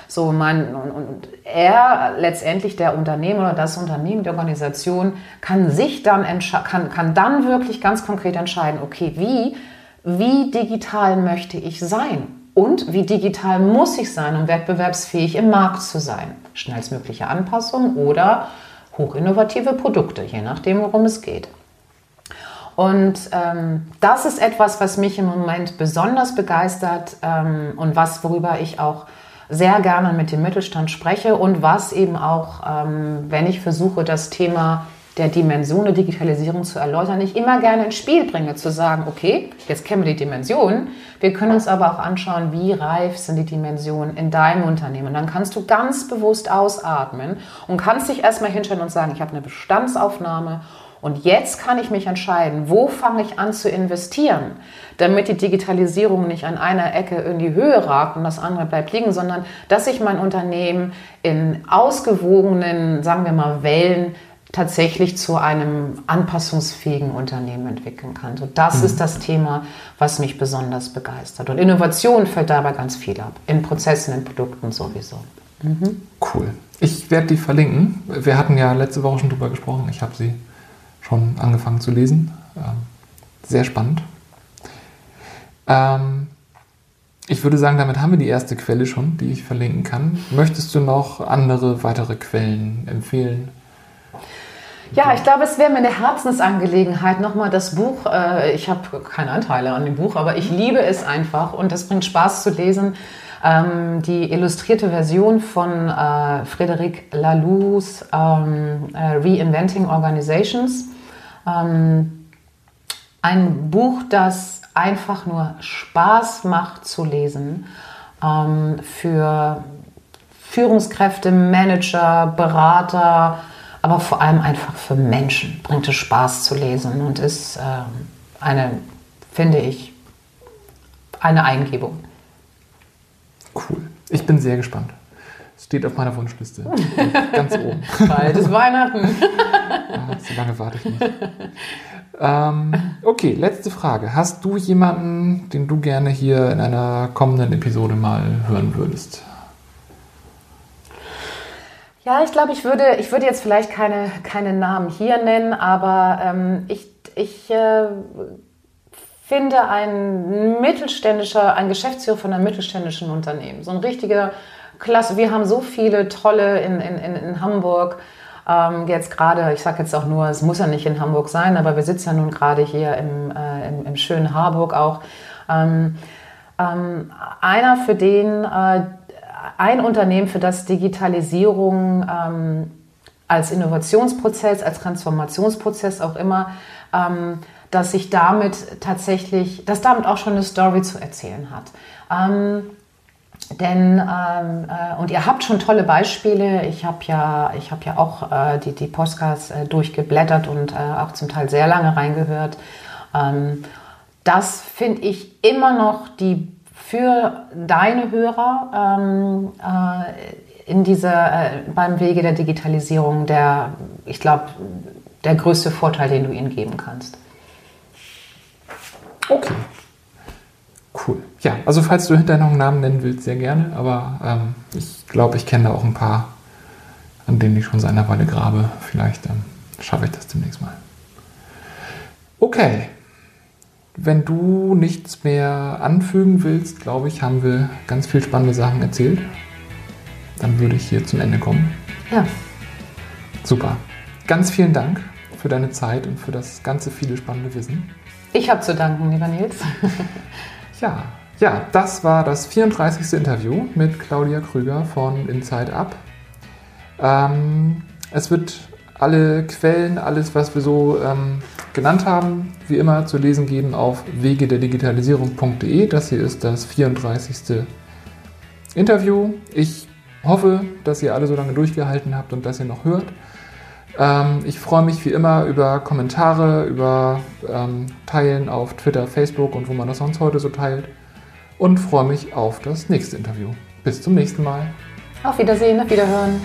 So, man, und, und er, letztendlich der Unternehmer oder das Unternehmen, die Organisation, kann sich dann, kann, kann dann wirklich ganz konkret entscheiden, okay, wie, wie digital möchte ich sein? Und wie digital muss ich sein, um wettbewerbsfähig im Markt zu sein? Schnellstmögliche Anpassung oder hochinnovative Produkte, je nachdem, worum es geht. Und ähm, das ist etwas, was mich im Moment besonders begeistert ähm, und was, worüber ich auch sehr gerne mit dem Mittelstand spreche und was eben auch, ähm, wenn ich versuche, das Thema der Dimension der Digitalisierung zu erläutern, ich immer gerne ins Spiel bringe, zu sagen, okay, jetzt kennen wir die Dimensionen, wir können uns aber auch anschauen, wie reif sind die Dimensionen in deinem Unternehmen. Und dann kannst du ganz bewusst ausatmen und kannst dich erstmal hinstellen und sagen, ich habe eine Bestandsaufnahme und jetzt kann ich mich entscheiden, wo fange ich an zu investieren, damit die Digitalisierung nicht an einer Ecke in die Höhe ragt und das andere bleibt liegen, sondern dass ich mein Unternehmen in ausgewogenen, sagen wir mal, Wellen tatsächlich zu einem anpassungsfähigen Unternehmen entwickeln kann. So, das mhm. ist das Thema, was mich besonders begeistert. Und Innovation fällt dabei ganz viel ab. In Prozessen, in Produkten sowieso. Mhm. Cool. Ich werde die verlinken. Wir hatten ja letzte Woche schon drüber gesprochen. Ich habe sie schon angefangen zu lesen. Ähm, sehr spannend. Ähm, ich würde sagen, damit haben wir die erste Quelle schon, die ich verlinken kann. Möchtest du noch andere weitere Quellen empfehlen? Ja, ich glaube, es wäre mir eine Herzensangelegenheit, nochmal das Buch, äh, ich habe keine Anteile an dem Buch, aber ich liebe es einfach und es bringt Spaß zu lesen. Ähm, die illustrierte Version von äh, Frédéric Laloux ähm, äh, Reinventing Organizations. Ähm, ein Buch, das einfach nur Spaß macht zu lesen ähm, für Führungskräfte, Manager, Berater, aber vor allem einfach für Menschen bringt es Spaß zu lesen und ist äh, eine, finde ich, eine Eingebung. Cool. Ich bin sehr gespannt. Steht auf meiner Wunschliste. Ganz oben. Bald ist Weihnachten. Ah, so lange warte ich nicht. Ähm, okay, letzte Frage. Hast du jemanden, den du gerne hier in einer kommenden Episode mal hören würdest? Ja, ich glaube, ich würde, ich würde jetzt vielleicht keine, keine Namen hier nennen, aber ähm, ich, ich äh, finde ein mittelständischer, ein Geschäftsführer von einem mittelständischen Unternehmen, so ein richtiger Klasse. Wir haben so viele tolle in, in, in Hamburg. Ähm, jetzt gerade, ich sage jetzt auch nur, es muss ja nicht in Hamburg sein, aber wir sitzen ja nun gerade hier im, äh, im, im, schönen Harburg auch. Ähm, ähm, einer für den äh, ein Unternehmen, für das Digitalisierung ähm, als Innovationsprozess, als Transformationsprozess auch immer, ähm, dass sich damit tatsächlich, dass damit auch schon eine Story zu erzählen hat. Denn, ähm, äh, und ihr habt schon tolle Beispiele. Ich habe ja, ich hab ja auch äh, die, die Podcasts äh, durchgeblättert und äh, auch zum Teil sehr lange reingehört. Ähm, das finde ich immer noch die für deine Hörer ähm, äh, in dieser, äh, beim Wege der Digitalisierung der, ich glaube, der größte Vorteil, den du ihnen geben kannst. Okay. Cool. Ja, also falls du hinterher noch einen Namen nennen willst, sehr gerne, aber ähm, ich glaube, ich kenne da auch ein paar, an denen ich schon seit einer Weile grabe. Vielleicht ähm, schaffe ich das demnächst mal. Okay, wenn du nichts mehr anfügen willst, glaube ich, haben wir ganz viel spannende Sachen erzählt. Dann würde ich hier zum Ende kommen. Ja. Super. Ganz vielen Dank für deine Zeit und für das ganze viele spannende Wissen. Ich habe zu danken, lieber Nils. ja, ja, das war das 34. Interview mit Claudia Krüger von Inside Up. Ähm, es wird alle Quellen, alles, was wir so ähm, genannt haben, wie immer zu lesen geben auf wegederdigitalisierung.de. Das hier ist das 34. Interview. Ich hoffe, dass ihr alle so lange durchgehalten habt und dass ihr noch hört. Ähm, ich freue mich wie immer über Kommentare, über ähm, Teilen auf Twitter, Facebook und wo man das sonst heute so teilt. Und freue mich auf das nächste Interview. Bis zum nächsten Mal. Auf Wiedersehen, auf Wiederhören.